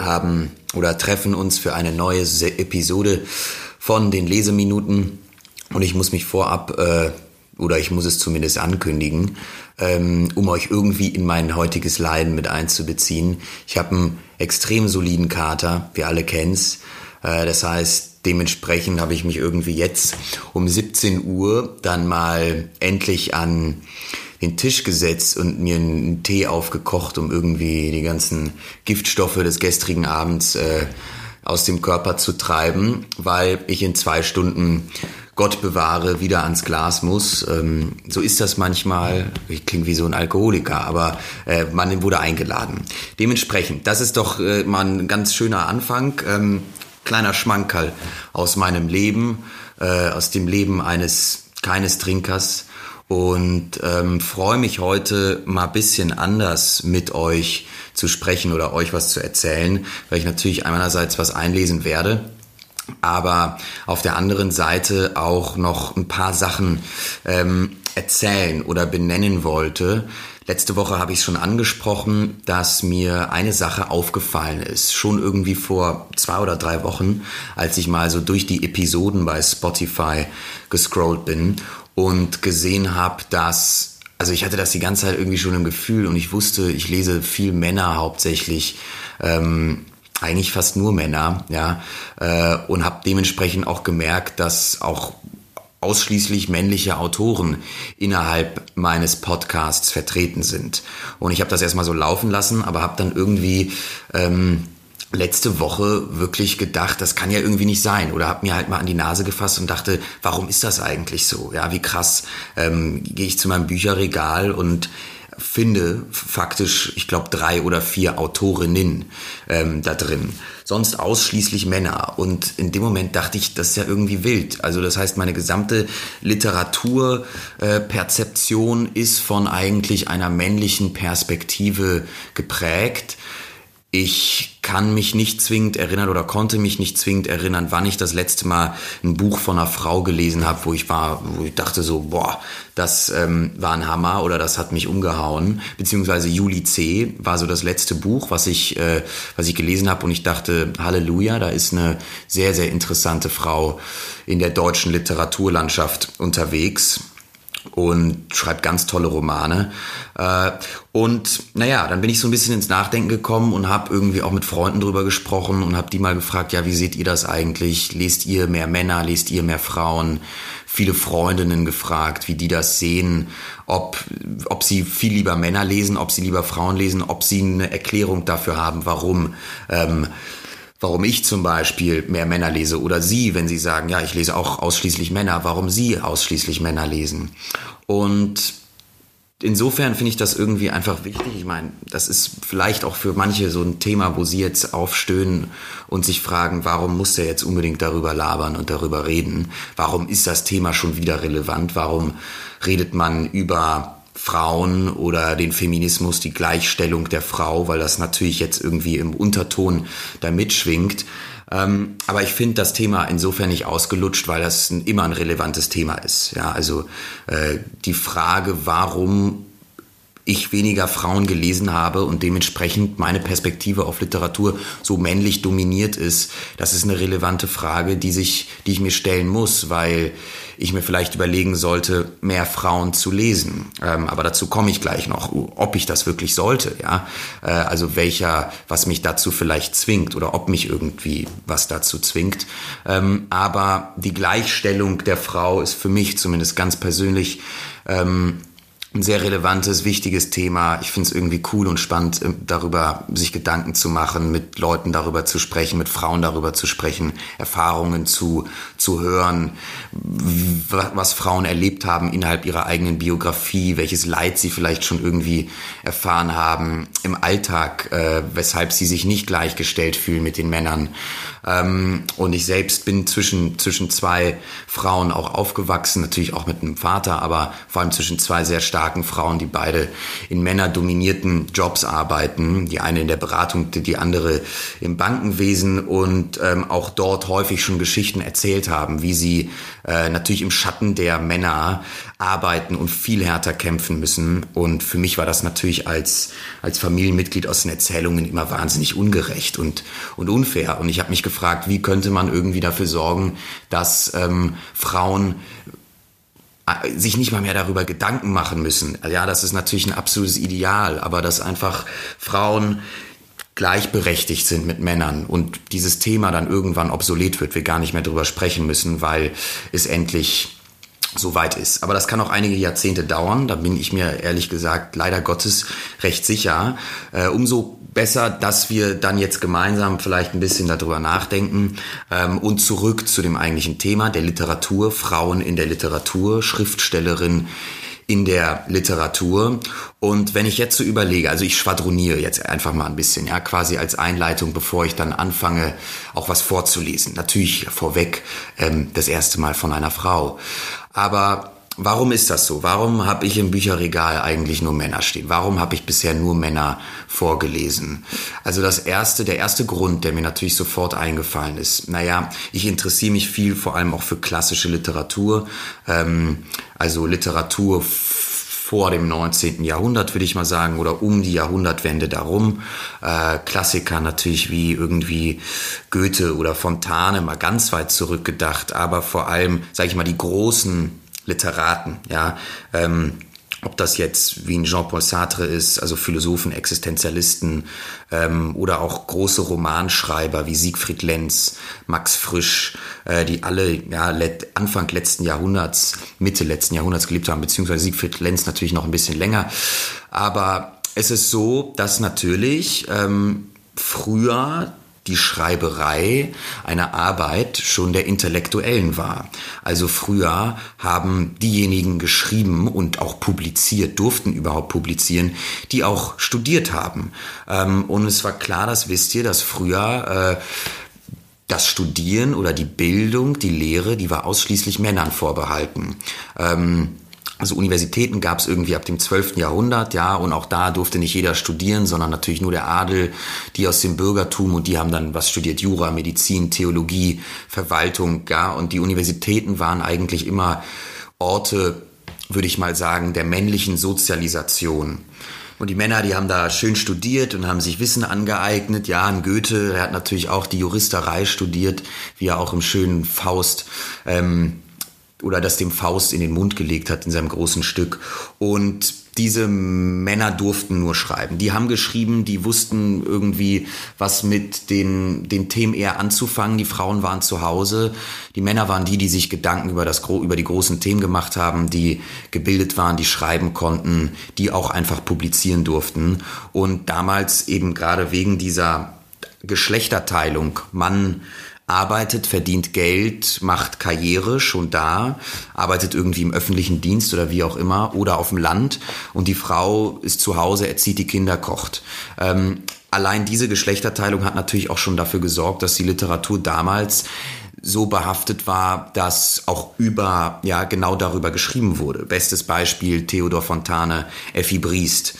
haben oder treffen uns für eine neue Episode von den Leseminuten. Und ich muss mich vorab, äh, oder ich muss es zumindest ankündigen, ähm, um euch irgendwie in mein heutiges Leiden mit einzubeziehen. Ich habe einen extrem soliden Kater, wir alle kennen's. Äh, das heißt, dementsprechend habe ich mich irgendwie jetzt um 17 Uhr dann mal endlich an den Tisch gesetzt und mir einen Tee aufgekocht, um irgendwie die ganzen Giftstoffe des gestrigen Abends äh, aus dem Körper zu treiben, weil ich in zwei Stunden Gott bewahre, wieder ans Glas muss. Ähm, so ist das manchmal. Ich klinge wie so ein Alkoholiker, aber äh, man wurde eingeladen. Dementsprechend, das ist doch äh, mal ein ganz schöner Anfang. Ähm, kleiner Schmankerl aus meinem Leben, äh, aus dem Leben eines keines Trinkers und ähm, freue mich heute mal bisschen anders mit euch zu sprechen oder euch was zu erzählen, weil ich natürlich einerseits was einlesen werde, aber auf der anderen Seite auch noch ein paar Sachen ähm, erzählen oder benennen wollte. Letzte Woche habe ich schon angesprochen, dass mir eine Sache aufgefallen ist. Schon irgendwie vor zwei oder drei Wochen, als ich mal so durch die Episoden bei Spotify gescrollt bin und gesehen habe, dass, also ich hatte das die ganze Zeit irgendwie schon im Gefühl und ich wusste, ich lese viel Männer hauptsächlich. Ähm, eigentlich fast nur Männer, ja, äh, und habe dementsprechend auch gemerkt, dass auch ausschließlich männliche Autoren innerhalb meines Podcasts vertreten sind. Und ich habe das erstmal so laufen lassen, aber habe dann irgendwie ähm, letzte Woche wirklich gedacht, das kann ja irgendwie nicht sein. Oder habe mir halt mal an die Nase gefasst und dachte, warum ist das eigentlich so? Ja, wie krass. Ähm, Gehe ich zu meinem Bücherregal und finde faktisch, ich glaube, drei oder vier Autorinnen ähm, da drin. Sonst ausschließlich Männer. Und in dem Moment dachte ich, das ist ja irgendwie wild. Also das heißt, meine gesamte Literaturperzeption äh, ist von eigentlich einer männlichen Perspektive geprägt. Ich kann mich nicht zwingend erinnern oder konnte mich nicht zwingend erinnern, wann ich das letzte Mal ein Buch von einer Frau gelesen habe, wo ich war, wo ich dachte so, boah, das ähm, war ein Hammer oder das hat mich umgehauen. Beziehungsweise Juli C. war so das letzte Buch, was ich, äh, was ich gelesen habe und ich dachte, Halleluja, da ist eine sehr, sehr interessante Frau in der deutschen Literaturlandschaft unterwegs und schreibt ganz tolle Romane. Äh, und naja, dann bin ich so ein bisschen ins Nachdenken gekommen und habe irgendwie auch mit Freunden drüber gesprochen und habe die mal gefragt, ja, wie seht ihr das eigentlich? Lest ihr mehr Männer, lest ihr mehr Frauen? Viele Freundinnen gefragt, wie die das sehen, ob, ob sie viel lieber Männer lesen, ob sie lieber Frauen lesen, ob sie eine Erklärung dafür haben, warum. Ähm, warum ich zum Beispiel mehr Männer lese oder Sie, wenn Sie sagen, ja, ich lese auch ausschließlich Männer, warum Sie ausschließlich Männer lesen. Und insofern finde ich das irgendwie einfach wichtig. Ich meine, das ist vielleicht auch für manche so ein Thema, wo sie jetzt aufstöhnen und sich fragen, warum muss der jetzt unbedingt darüber labern und darüber reden? Warum ist das Thema schon wieder relevant? Warum redet man über Frauen oder den Feminismus, die Gleichstellung der Frau, weil das natürlich jetzt irgendwie im Unterton da mitschwingt. Ähm, aber ich finde das Thema insofern nicht ausgelutscht, weil das ein, immer ein relevantes Thema ist. Ja, also äh, die Frage, warum ich weniger Frauen gelesen habe und dementsprechend meine Perspektive auf Literatur so männlich dominiert ist, das ist eine relevante Frage, die sich, die ich mir stellen muss, weil ich mir vielleicht überlegen sollte, mehr Frauen zu lesen. Ähm, aber dazu komme ich gleich noch, ob ich das wirklich sollte, ja. Äh, also welcher, was mich dazu vielleicht zwingt oder ob mich irgendwie was dazu zwingt. Ähm, aber die Gleichstellung der Frau ist für mich zumindest ganz persönlich ähm, ein sehr relevantes, wichtiges Thema. Ich finde es irgendwie cool und spannend, äh, darüber sich Gedanken zu machen, mit Leuten darüber zu sprechen, mit Frauen darüber zu sprechen, Erfahrungen zu, zu hören, was Frauen erlebt haben innerhalb ihrer eigenen Biografie, welches Leid sie vielleicht schon irgendwie erfahren haben im Alltag, äh, weshalb sie sich nicht gleichgestellt fühlen mit den Männern. Ähm, und ich selbst bin zwischen, zwischen zwei Frauen auch aufgewachsen, natürlich auch mit einem Vater, aber vor allem zwischen zwei sehr starken Frauen, die beide in männerdominierten Jobs arbeiten. Die eine in der Beratung, die andere im Bankenwesen und ähm, auch dort häufig schon Geschichten erzählt haben, wie sie äh, natürlich im Schatten der Männer arbeiten und viel härter kämpfen müssen. Und für mich war das natürlich als, als Familienmitglied aus den Erzählungen immer wahnsinnig ungerecht und, und unfair. Und ich habe mich gefragt, wie könnte man irgendwie dafür sorgen, dass ähm, Frauen sich nicht mal mehr darüber Gedanken machen müssen. Ja, das ist natürlich ein absolutes Ideal, aber dass einfach Frauen gleichberechtigt sind mit Männern und dieses Thema dann irgendwann obsolet wird, wir gar nicht mehr darüber sprechen müssen, weil es endlich so weit ist. Aber das kann auch einige Jahrzehnte dauern. Da bin ich mir ehrlich gesagt leider Gottes recht sicher. Äh, umso besser, dass wir dann jetzt gemeinsam vielleicht ein bisschen darüber nachdenken ähm, und zurück zu dem eigentlichen Thema der Literatur, Frauen in der Literatur, Schriftstellerin in der Literatur. Und wenn ich jetzt so überlege, also ich schwadroniere jetzt einfach mal ein bisschen, ja, quasi als Einleitung, bevor ich dann anfange, auch was vorzulesen. Natürlich vorweg ähm, das erste Mal von einer Frau. Aber warum ist das so? Warum habe ich im Bücherregal eigentlich nur Männer stehen? Warum habe ich bisher nur Männer vorgelesen? Also das erste, der erste Grund, der mir natürlich sofort eingefallen ist. Naja, ich interessiere mich viel vor allem auch für klassische Literatur, ähm, also Literatur vor dem 19. Jahrhundert, würde ich mal sagen, oder um die Jahrhundertwende darum. Äh, Klassiker natürlich wie irgendwie Goethe oder Fontane, mal ganz weit zurückgedacht, aber vor allem, sage ich mal, die großen Literaten, ja. Ähm, ob das jetzt wie ein Jean-Paul Sartre ist, also Philosophen, Existenzialisten ähm, oder auch große Romanschreiber wie Siegfried Lenz, Max Frisch, äh, die alle ja, let, Anfang letzten Jahrhunderts, Mitte letzten Jahrhunderts gelebt haben, beziehungsweise Siegfried Lenz natürlich noch ein bisschen länger. Aber es ist so, dass natürlich ähm, früher die Schreiberei einer Arbeit schon der Intellektuellen war. Also früher haben diejenigen geschrieben und auch publiziert, durften überhaupt publizieren, die auch studiert haben. Ähm, und es war klar, das wisst ihr, dass früher äh, das Studieren oder die Bildung, die Lehre, die war ausschließlich Männern vorbehalten. Ähm, also Universitäten gab es irgendwie ab dem 12. Jahrhundert, ja, und auch da durfte nicht jeder studieren, sondern natürlich nur der Adel, die aus dem Bürgertum und die haben dann was studiert, Jura, Medizin, Theologie, Verwaltung, ja, und die Universitäten waren eigentlich immer Orte, würde ich mal sagen, der männlichen Sozialisation. Und die Männer, die haben da schön studiert und haben sich Wissen angeeignet. Ja, ein Goethe, der hat natürlich auch die Juristerei studiert, wie er auch im schönen Faust ähm, oder das dem Faust in den Mund gelegt hat in seinem großen Stück. Und diese Männer durften nur schreiben. Die haben geschrieben, die wussten irgendwie, was mit den, den Themen eher anzufangen. Die Frauen waren zu Hause. Die Männer waren die, die sich Gedanken über, das, über die großen Themen gemacht haben, die gebildet waren, die schreiben konnten, die auch einfach publizieren durften. Und damals eben gerade wegen dieser Geschlechterteilung, Mann, arbeitet, verdient Geld, macht Karriere schon da, arbeitet irgendwie im öffentlichen Dienst oder wie auch immer oder auf dem Land und die Frau ist zu Hause, erzieht die Kinder, kocht. Ähm, allein diese Geschlechterteilung hat natürlich auch schon dafür gesorgt, dass die Literatur damals so behaftet war, dass auch über, ja, genau darüber geschrieben wurde. Bestes Beispiel Theodor Fontane, Effi Briest.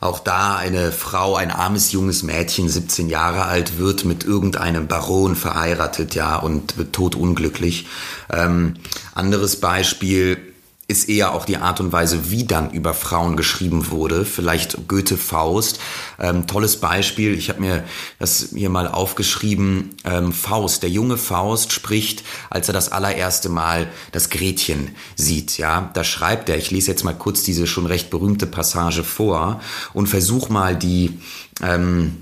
Auch da eine Frau, ein armes junges Mädchen, 17 Jahre alt, wird mit irgendeinem Baron verheiratet, ja, und wird totunglücklich. Ähm, anderes Beispiel, ist eher auch die Art und Weise, wie dann über Frauen geschrieben wurde. Vielleicht Goethe Faust. Ähm, tolles Beispiel. Ich habe mir das hier mal aufgeschrieben. Ähm, Faust, der junge Faust spricht, als er das allererste Mal das Gretchen sieht. Ja, da schreibt er. Ich lese jetzt mal kurz diese schon recht berühmte Passage vor und versuch mal die ähm,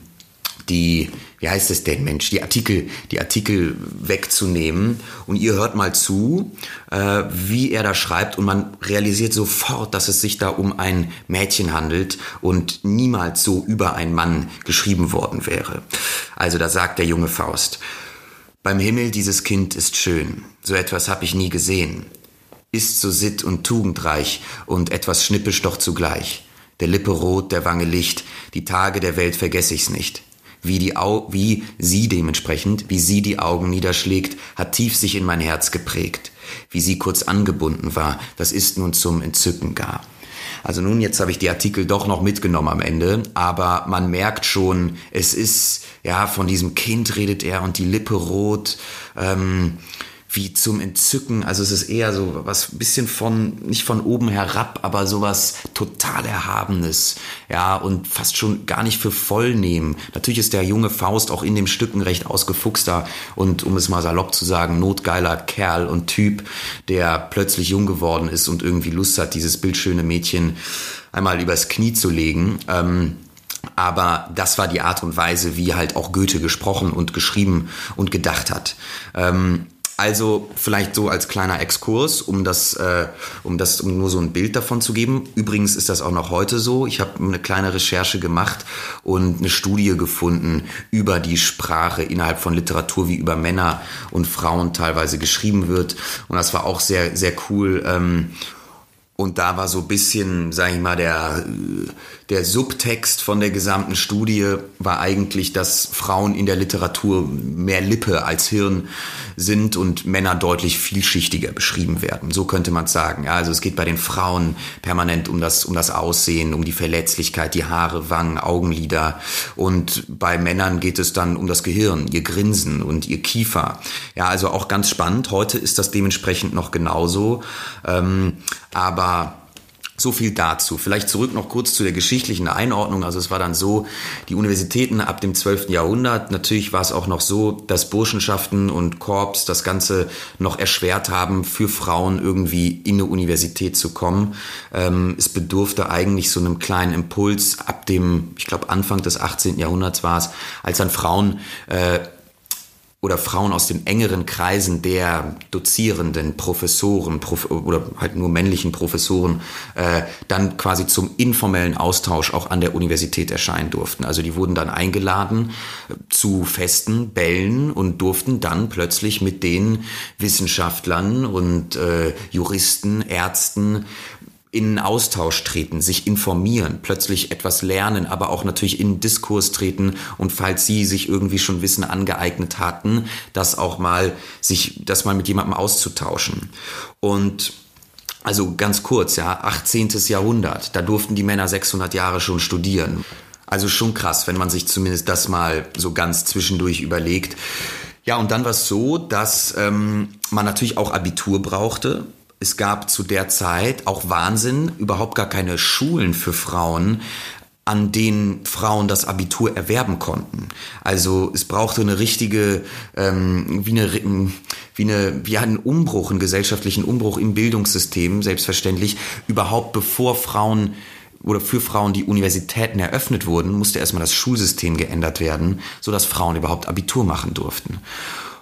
die, wie heißt es denn, Mensch, die Artikel, die Artikel wegzunehmen. Und ihr hört mal zu, äh, wie er da schreibt und man realisiert sofort, dass es sich da um ein Mädchen handelt und niemals so über einen Mann geschrieben worden wäre. Also da sagt der junge Faust, beim Himmel dieses Kind ist schön, so etwas hab ich nie gesehen, ist so sitt und tugendreich und etwas schnippisch doch zugleich. Der Lippe rot, der Wange Licht, die Tage der Welt vergess ich's nicht wie, die Au wie sie dementsprechend, wie sie die Augen niederschlägt, hat tief sich in mein Herz geprägt. Wie sie kurz angebunden war, das ist nun zum Entzücken gar. Also nun, jetzt habe ich die Artikel doch noch mitgenommen am Ende, aber man merkt schon, es ist, ja, von diesem Kind redet er und die Lippe rot. Ähm, wie zum Entzücken. Also es ist eher so was bisschen von, nicht von oben herab, aber sowas total Erhabenes. Ja, und fast schon gar nicht für voll nehmen. Natürlich ist der junge Faust auch in dem Stücken recht ausgefuchster und, um es mal salopp zu sagen, notgeiler Kerl und Typ, der plötzlich jung geworden ist und irgendwie Lust hat, dieses bildschöne Mädchen einmal übers Knie zu legen. Ähm, aber das war die Art und Weise, wie halt auch Goethe gesprochen und geschrieben und gedacht hat. Ähm, also vielleicht so als kleiner Exkurs, um das, äh, um das, um nur so ein Bild davon zu geben. Übrigens ist das auch noch heute so. Ich habe eine kleine Recherche gemacht und eine Studie gefunden über die Sprache innerhalb von Literatur, wie über Männer und Frauen teilweise geschrieben wird. Und das war auch sehr, sehr cool. Ähm, und da war so bisschen, sag ich mal, der, der Subtext von der gesamten Studie war eigentlich, dass Frauen in der Literatur mehr Lippe als Hirn sind und Männer deutlich vielschichtiger beschrieben werden. So könnte man sagen. Ja, also es geht bei den Frauen permanent um das, um das Aussehen, um die Verletzlichkeit, die Haare, Wangen, Augenlider. Und bei Männern geht es dann um das Gehirn, ihr Grinsen und ihr Kiefer. Ja, also auch ganz spannend. Heute ist das dementsprechend noch genauso. Ähm, aber so viel dazu. Vielleicht zurück noch kurz zu der geschichtlichen Einordnung. Also es war dann so, die Universitäten ab dem 12. Jahrhundert, natürlich war es auch noch so, dass Burschenschaften und Korps das Ganze noch erschwert haben, für Frauen irgendwie in eine Universität zu kommen. Ähm, es bedurfte eigentlich so einem kleinen Impuls ab dem, ich glaube Anfang des 18. Jahrhunderts war es, als dann Frauen äh, oder Frauen aus den engeren Kreisen der Dozierenden, Professoren Prof oder halt nur männlichen Professoren äh, dann quasi zum informellen Austausch auch an der Universität erscheinen durften. Also die wurden dann eingeladen äh, zu festen Bällen und durften dann plötzlich mit den Wissenschaftlern und äh, Juristen, Ärzten in Austausch treten, sich informieren, plötzlich etwas lernen, aber auch natürlich in Diskurs treten und falls sie sich irgendwie schon Wissen angeeignet hatten, das auch mal sich, das mal mit jemandem auszutauschen. Und also ganz kurz, ja, 18. Jahrhundert, da durften die Männer 600 Jahre schon studieren. Also schon krass, wenn man sich zumindest das mal so ganz zwischendurch überlegt. Ja, und dann war es so, dass ähm, man natürlich auch Abitur brauchte es gab zu der Zeit auch Wahnsinn, überhaupt gar keine Schulen für Frauen, an denen Frauen das Abitur erwerben konnten. Also es brauchte eine richtige, ähm, wie eine, wie eine, wie einen Umbruch, einen gesellschaftlichen Umbruch im Bildungssystem, selbstverständlich, überhaupt bevor Frauen oder für Frauen die Universitäten eröffnet wurden, musste erstmal das Schulsystem geändert werden, so dass Frauen überhaupt Abitur machen durften.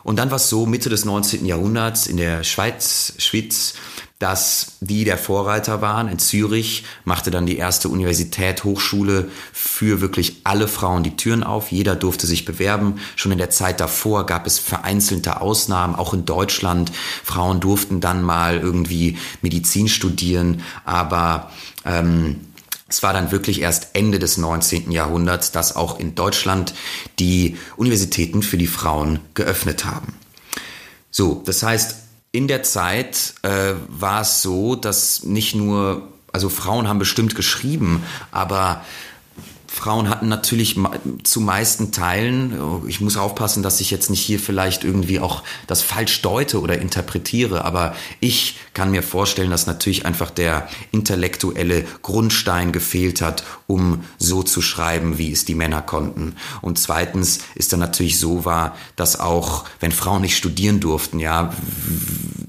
Und dann war es so, Mitte des 19. Jahrhunderts in der Schweiz, Schweiz, dass die der Vorreiter waren. In Zürich machte dann die erste Universität, Hochschule für wirklich alle Frauen die Türen auf. Jeder durfte sich bewerben. Schon in der Zeit davor gab es vereinzelte Ausnahmen, auch in Deutschland. Frauen durften dann mal irgendwie Medizin studieren, aber ähm, es war dann wirklich erst Ende des 19. Jahrhunderts, dass auch in Deutschland die Universitäten für die Frauen geöffnet haben. So, das heißt, in der Zeit äh, war es so, dass nicht nur, also Frauen haben bestimmt geschrieben, aber Frauen hatten natürlich zu meisten Teilen, ich muss aufpassen, dass ich jetzt nicht hier vielleicht irgendwie auch das falsch deute oder interpretiere, aber ich kann mir vorstellen, dass natürlich einfach der intellektuelle Grundstein gefehlt hat, um so zu schreiben, wie es die Männer konnten. Und zweitens ist dann natürlich so wahr, dass auch, wenn Frauen nicht studieren durften, ja,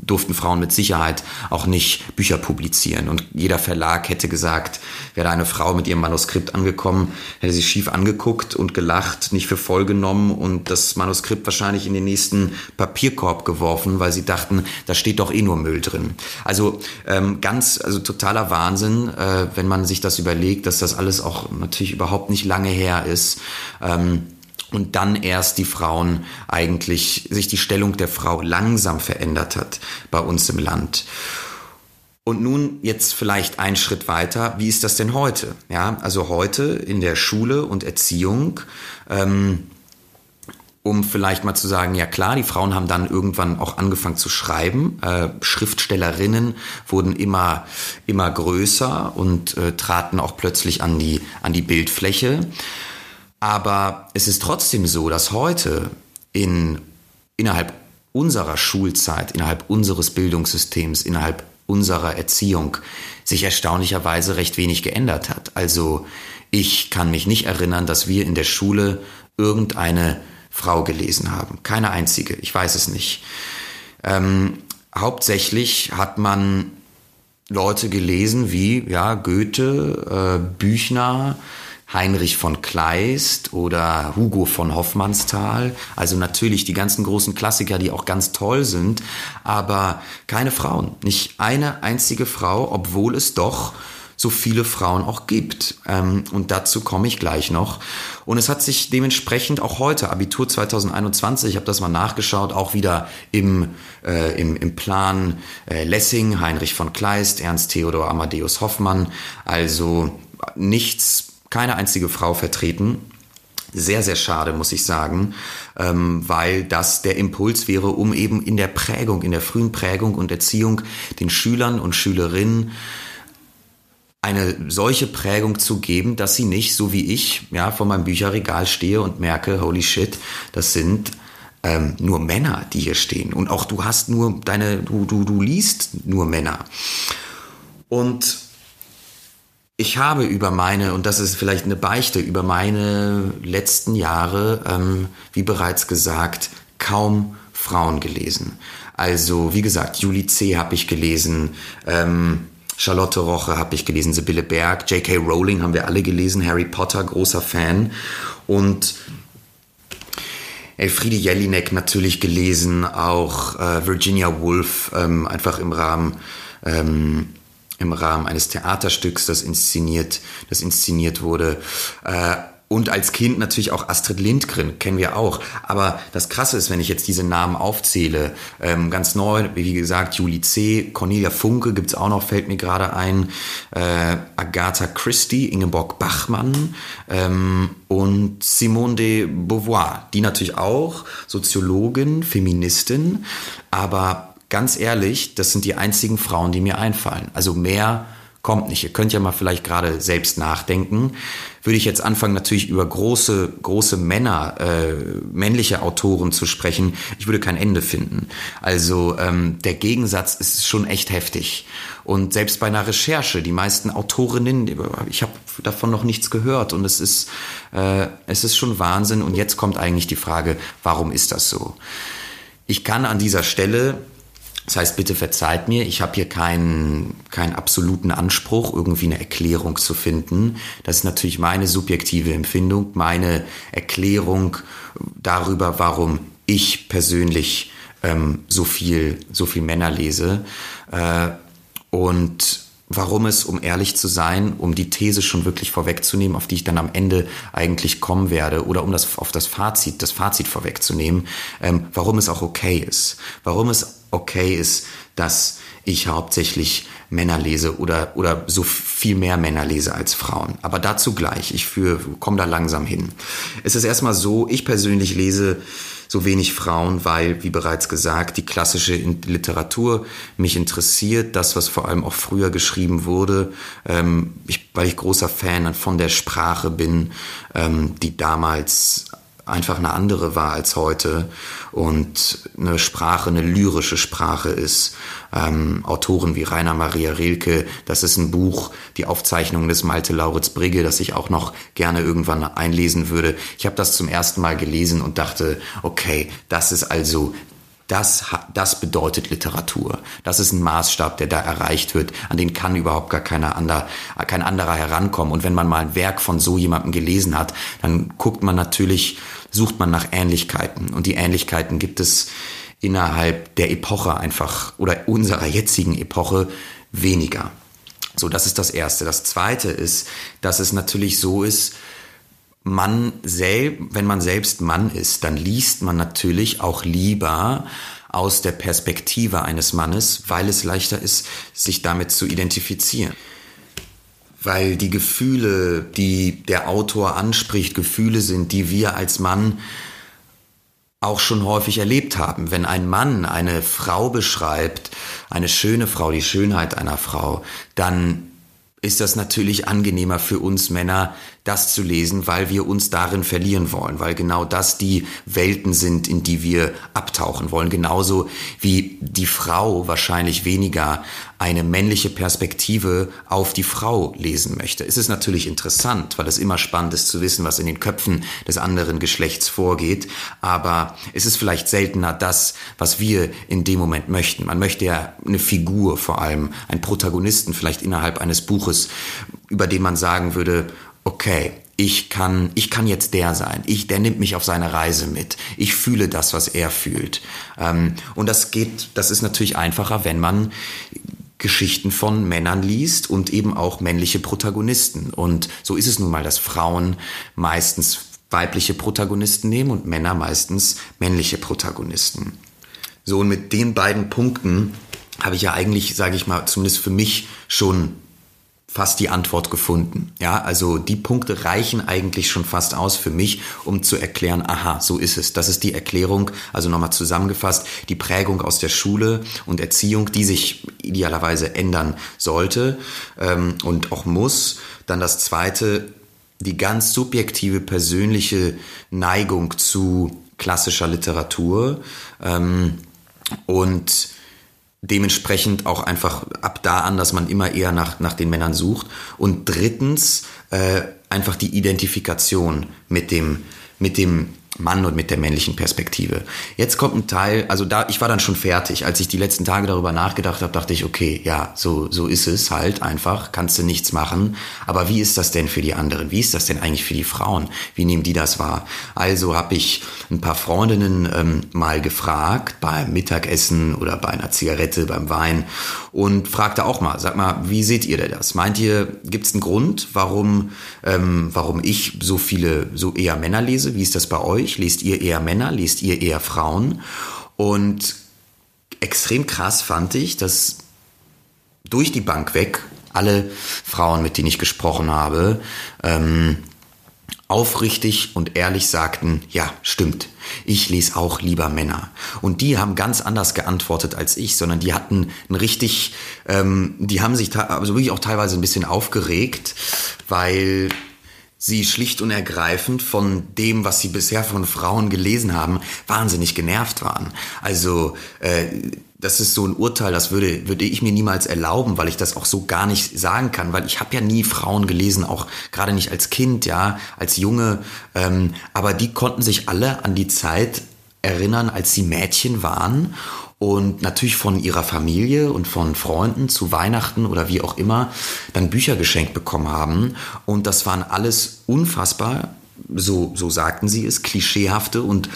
durften Frauen mit Sicherheit auch nicht Bücher publizieren. Und jeder Verlag hätte gesagt, wäre eine Frau mit ihrem Manuskript angekommen, hätte sie schief angeguckt und gelacht, nicht für voll genommen und das Manuskript wahrscheinlich in den nächsten Papierkorb geworfen, weil sie dachten, da steht doch eh nur Müll drin. Also ähm, ganz, also totaler Wahnsinn, äh, wenn man sich das überlegt, dass das alles auch natürlich überhaupt nicht lange her ist. Ähm, und dann erst die Frauen eigentlich sich die Stellung der Frau langsam verändert hat bei uns im Land. Und nun jetzt vielleicht einen Schritt weiter. Wie ist das denn heute? Ja, also heute in der Schule und Erziehung, ähm, um vielleicht mal zu sagen, ja klar, die Frauen haben dann irgendwann auch angefangen zu schreiben. Äh, Schriftstellerinnen wurden immer immer größer und äh, traten auch plötzlich an die an die Bildfläche. Aber es ist trotzdem so, dass heute in, innerhalb unserer Schulzeit, innerhalb unseres Bildungssystems, innerhalb unserer Erziehung sich erstaunlicherweise recht wenig geändert hat. Also ich kann mich nicht erinnern, dass wir in der Schule irgendeine Frau gelesen haben. Keine einzige. Ich weiß es nicht. Ähm, hauptsächlich hat man Leute gelesen wie ja Goethe, äh, Büchner, Heinrich von Kleist oder Hugo von Hoffmannsthal. Also natürlich die ganzen großen Klassiker, die auch ganz toll sind, aber keine Frauen. Nicht eine einzige Frau, obwohl es doch so viele Frauen auch gibt. Ähm, und dazu komme ich gleich noch. Und es hat sich dementsprechend auch heute, Abitur 2021, ich habe das mal nachgeschaut, auch wieder im, äh, im, im Plan äh, Lessing, Heinrich von Kleist, Ernst Theodor Amadeus Hoffmann. Also nichts keine einzige Frau vertreten. Sehr, sehr schade, muss ich sagen, ähm, weil das der Impuls wäre, um eben in der Prägung, in der frühen Prägung und Erziehung den Schülern und Schülerinnen eine solche Prägung zu geben, dass sie nicht, so wie ich, ja, vor meinem Bücherregal stehe und merke, holy shit, das sind ähm, nur Männer, die hier stehen. Und auch du hast nur deine, du, du, du liest nur Männer. Und ich habe über meine, und das ist vielleicht eine Beichte, über meine letzten Jahre, ähm, wie bereits gesagt, kaum Frauen gelesen. Also, wie gesagt, Julie C. habe ich gelesen, ähm, Charlotte Roche habe ich gelesen, Sibylle Berg, J.K. Rowling haben wir alle gelesen, Harry Potter, großer Fan. Und Elfriede Jelinek natürlich gelesen, auch äh, Virginia Woolf, ähm, einfach im Rahmen ähm, im Rahmen eines Theaterstücks, das inszeniert, das inszeniert wurde. Äh, und als Kind natürlich auch Astrid Lindgren, kennen wir auch. Aber das Krasse ist, wenn ich jetzt diese Namen aufzähle, ähm, ganz neu, wie gesagt, Julie C., Cornelia Funke gibt's auch noch, fällt mir gerade ein, äh, Agatha Christie, Ingeborg Bachmann ähm, und Simone de Beauvoir, die natürlich auch Soziologin, Feministin, aber ganz ehrlich, das sind die einzigen Frauen, die mir einfallen. Also mehr kommt nicht. Ihr könnt ja mal vielleicht gerade selbst nachdenken. Würde ich jetzt anfangen, natürlich über große, große Männer, äh, männliche Autoren zu sprechen, ich würde kein Ende finden. Also ähm, der Gegensatz ist schon echt heftig. Und selbst bei einer Recherche, die meisten Autorinnen, ich habe davon noch nichts gehört und es ist, äh, es ist schon Wahnsinn. Und jetzt kommt eigentlich die Frage, warum ist das so? Ich kann an dieser Stelle das heißt, bitte verzeiht mir, ich habe hier keinen, keinen absoluten Anspruch, irgendwie eine Erklärung zu finden. Das ist natürlich meine subjektive Empfindung, meine Erklärung darüber, warum ich persönlich ähm, so viel, so viel Männer lese. Äh, und warum es, um ehrlich zu sein, um die These schon wirklich vorwegzunehmen, auf die ich dann am Ende eigentlich kommen werde, oder um das auf das Fazit, das Fazit vorwegzunehmen, ähm, warum es auch okay ist. Warum es okay ist, dass ich hauptsächlich Männer lese oder, oder so viel mehr Männer lese als Frauen. Aber dazu gleich. Ich komme da langsam hin. Es ist erstmal so, ich persönlich lese so wenig Frauen, weil, wie bereits gesagt, die klassische Literatur mich interessiert, das, was vor allem auch früher geschrieben wurde, ähm, ich, weil ich großer Fan von der Sprache bin, ähm, die damals einfach eine andere war als heute und eine Sprache, eine lyrische Sprache ist. Ähm, Autoren wie Rainer Maria Rilke, das ist ein Buch, die Aufzeichnung des Malte Lauritz Brigge, das ich auch noch gerne irgendwann einlesen würde. Ich habe das zum ersten Mal gelesen und dachte, okay, das ist also das, das bedeutet Literatur. Das ist ein Maßstab, der da erreicht wird. An den kann überhaupt gar keiner ander, kein anderer herankommen. Und wenn man mal ein Werk von so jemandem gelesen hat, dann guckt man natürlich, sucht man nach Ähnlichkeiten. Und die Ähnlichkeiten gibt es innerhalb der Epoche einfach oder unserer jetzigen Epoche weniger. So, das ist das Erste. Das Zweite ist, dass es natürlich so ist, man selbst, wenn man selbst Mann ist, dann liest man natürlich auch lieber aus der Perspektive eines Mannes, weil es leichter ist, sich damit zu identifizieren. Weil die Gefühle, die der Autor anspricht, Gefühle sind, die wir als Mann auch schon häufig erlebt haben. Wenn ein Mann eine Frau beschreibt, eine schöne Frau, die Schönheit einer Frau, dann ist das natürlich angenehmer für uns Männer, das zu lesen, weil wir uns darin verlieren wollen, weil genau das die Welten sind, in die wir abtauchen wollen. Genauso wie die Frau wahrscheinlich weniger eine männliche Perspektive auf die Frau lesen möchte. Es ist natürlich interessant, weil es immer spannend ist zu wissen, was in den Köpfen des anderen Geschlechts vorgeht, aber es ist vielleicht seltener das, was wir in dem Moment möchten. Man möchte ja eine Figur vor allem, einen Protagonisten vielleicht innerhalb eines Buches, über den man sagen würde, okay, ich kann, ich kann jetzt der sein. Ich, der nimmt mich auf seine Reise mit. Ich fühle das, was er fühlt. Ähm, und das geht, das ist natürlich einfacher, wenn man Geschichten von Männern liest und eben auch männliche Protagonisten. Und so ist es nun mal, dass Frauen meistens weibliche Protagonisten nehmen und Männer meistens männliche Protagonisten. So, und mit den beiden Punkten habe ich ja eigentlich, sage ich mal, zumindest für mich schon fast die Antwort gefunden. Ja, also die Punkte reichen eigentlich schon fast aus für mich, um zu erklären, aha, so ist es. Das ist die Erklärung, also nochmal zusammengefasst, die Prägung aus der Schule und Erziehung, die sich idealerweise ändern sollte ähm, und auch muss. Dann das zweite, die ganz subjektive persönliche Neigung zu klassischer Literatur ähm, und dementsprechend auch einfach ab da an, dass man immer eher nach, nach den Männern sucht. Und drittens äh, einfach die Identifikation mit dem, mit dem Mann und mit der männlichen Perspektive. Jetzt kommt ein Teil, also da, ich war dann schon fertig. Als ich die letzten Tage darüber nachgedacht habe, dachte ich, okay, ja, so, so ist es halt einfach, kannst du nichts machen. Aber wie ist das denn für die anderen? Wie ist das denn eigentlich für die Frauen? Wie nehmen die das wahr? Also habe ich ein paar Freundinnen ähm, mal gefragt, beim Mittagessen oder bei einer Zigarette, beim Wein und fragte auch mal, sag mal, wie seht ihr denn das? Meint ihr, gibt es einen Grund, warum, ähm, warum ich so viele, so eher Männer lese? Wie ist das bei euch? Euch? Lest ihr eher Männer? Lest ihr eher Frauen? Und extrem krass fand ich, dass durch die Bank weg alle Frauen, mit denen ich gesprochen habe, ähm, aufrichtig und ehrlich sagten, ja, stimmt, ich lese auch lieber Männer. Und die haben ganz anders geantwortet als ich, sondern die hatten ein richtig, ähm, die haben sich also wirklich auch teilweise ein bisschen aufgeregt, weil sie schlicht und ergreifend von dem, was sie bisher von Frauen gelesen haben, wahnsinnig genervt waren. Also äh, das ist so ein Urteil, das würde, würde ich mir niemals erlauben, weil ich das auch so gar nicht sagen kann, weil ich habe ja nie Frauen gelesen, auch gerade nicht als Kind, ja, als Junge, ähm, aber die konnten sich alle an die Zeit erinnern, als sie Mädchen waren und natürlich von ihrer Familie und von Freunden zu Weihnachten oder wie auch immer dann Bücher geschenkt bekommen haben. Und das waren alles unfassbar, so, so sagten sie es, klischeehafte und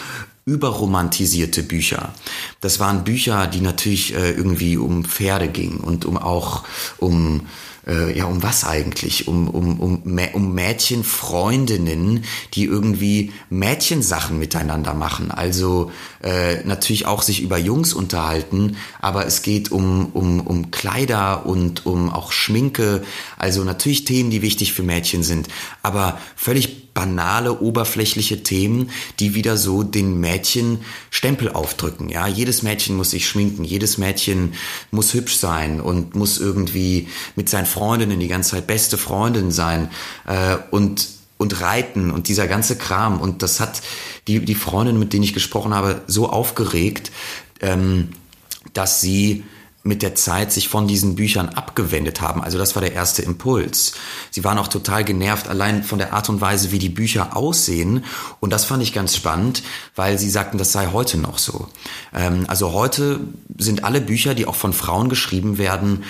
überromantisierte Bücher. Das waren Bücher, die natürlich äh, irgendwie um Pferde gingen und um auch um äh, ja, um was eigentlich? Um, um, um, um Mädchenfreundinnen, die irgendwie Mädchensachen miteinander machen. Also äh, natürlich auch sich über Jungs unterhalten, aber es geht um, um, um Kleider und um auch Schminke. Also natürlich Themen, die wichtig für Mädchen sind, aber völlig banale, oberflächliche Themen, die wieder so den Mädchen Stempel aufdrücken. Ja, jedes Mädchen muss sich schminken, jedes Mädchen muss hübsch sein und muss irgendwie mit seinen Freundinnen die ganze Zeit beste Freundin sein äh, und und reiten und dieser ganze Kram und das hat die die Freundin, mit denen ich gesprochen habe, so aufgeregt, ähm, dass sie mit der Zeit sich von diesen Büchern abgewendet haben. Also das war der erste Impuls. Sie waren auch total genervt allein von der Art und Weise, wie die Bücher aussehen. Und das fand ich ganz spannend, weil sie sagten, das sei heute noch so. Ähm, also heute sind alle Bücher, die auch von Frauen geschrieben werden,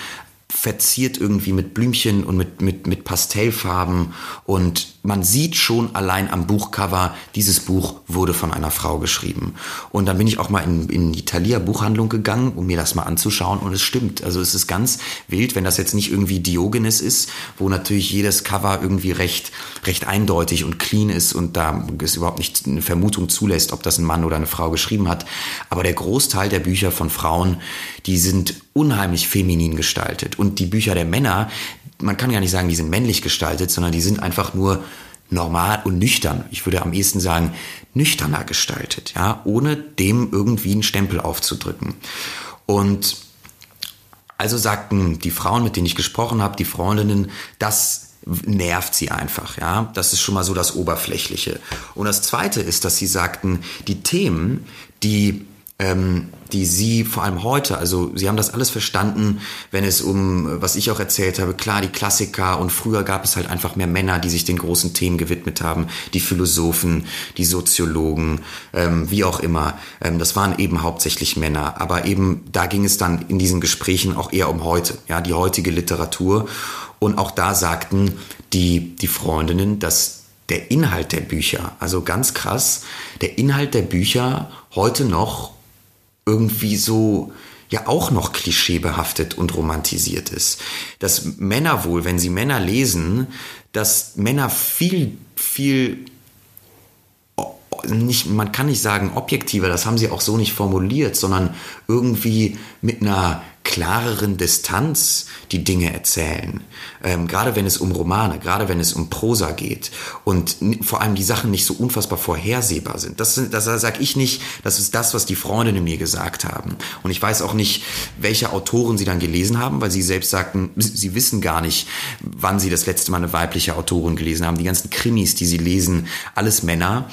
verziert irgendwie mit Blümchen und mit, mit, mit Pastellfarben und man sieht schon allein am Buchcover, dieses Buch wurde von einer Frau geschrieben. Und dann bin ich auch mal in, in die Thalia Buchhandlung gegangen, um mir das mal anzuschauen und es stimmt. Also es ist ganz wild, wenn das jetzt nicht irgendwie Diogenes ist, wo natürlich jedes Cover irgendwie recht, recht eindeutig und clean ist und da es überhaupt nicht eine Vermutung zulässt, ob das ein Mann oder eine Frau geschrieben hat. Aber der Großteil der Bücher von Frauen, die sind unheimlich feminin gestaltet. Und die Bücher der Männer, man kann ja nicht sagen, die sind männlich gestaltet, sondern die sind einfach nur normal und nüchtern. Ich würde am ehesten sagen, nüchterner gestaltet, ja, ohne dem irgendwie einen Stempel aufzudrücken. Und also sagten die Frauen, mit denen ich gesprochen habe, die Freundinnen, das nervt sie einfach, ja. Das ist schon mal so das Oberflächliche. Und das zweite ist, dass sie sagten, die Themen, die ähm, die Sie vor allem heute, also Sie haben das alles verstanden, wenn es um, was ich auch erzählt habe, klar, die Klassiker und früher gab es halt einfach mehr Männer, die sich den großen Themen gewidmet haben, die Philosophen, die Soziologen, ähm, wie auch immer. Ähm, das waren eben hauptsächlich Männer, aber eben da ging es dann in diesen Gesprächen auch eher um heute, ja, die heutige Literatur. Und auch da sagten die, die Freundinnen, dass der Inhalt der Bücher, also ganz krass, der Inhalt der Bücher heute noch irgendwie so ja auch noch klischeebehaftet und romantisiert ist. Dass Männer wohl, wenn sie Männer lesen, dass Männer viel, viel nicht, man kann nicht sagen objektiver, das haben sie auch so nicht formuliert, sondern irgendwie mit einer klareren Distanz die Dinge erzählen. Ähm, gerade wenn es um Romane, gerade wenn es um Prosa geht und vor allem die Sachen nicht so unfassbar vorhersehbar sind. Das, das sage ich nicht, das ist das, was die Freundinnen mir gesagt haben. Und ich weiß auch nicht, welche Autoren sie dann gelesen haben, weil sie selbst sagten, sie wissen gar nicht, wann sie das letzte Mal eine weibliche Autorin gelesen haben. Die ganzen Krimis, die sie lesen, alles Männer.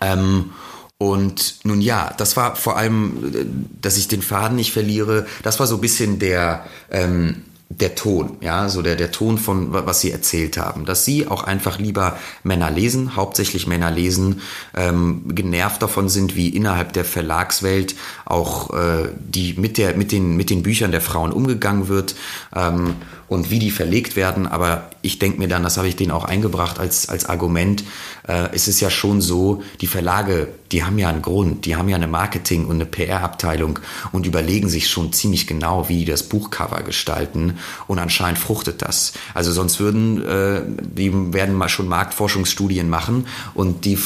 Ähm, und nun ja, das war vor allem, äh, dass ich den Faden nicht verliere, das war so ein bisschen der, ähm, der Ton, ja, so der, der Ton von, was sie erzählt haben. Dass sie auch einfach lieber Männer lesen, hauptsächlich Männer lesen, ähm, genervt davon sind, wie innerhalb der Verlagswelt auch äh, die mit, der, mit, den, mit den Büchern der Frauen umgegangen wird. Ähm, und wie die verlegt werden. Aber ich denke mir dann, das habe ich denen auch eingebracht als, als Argument, äh, ist es ja schon so, die Verlage, die haben ja einen Grund, die haben ja eine Marketing- und eine PR-Abteilung und überlegen sich schon ziemlich genau, wie die das Buchcover gestalten. Und anscheinend fruchtet das. Also sonst würden, äh, die werden mal schon Marktforschungsstudien machen und die,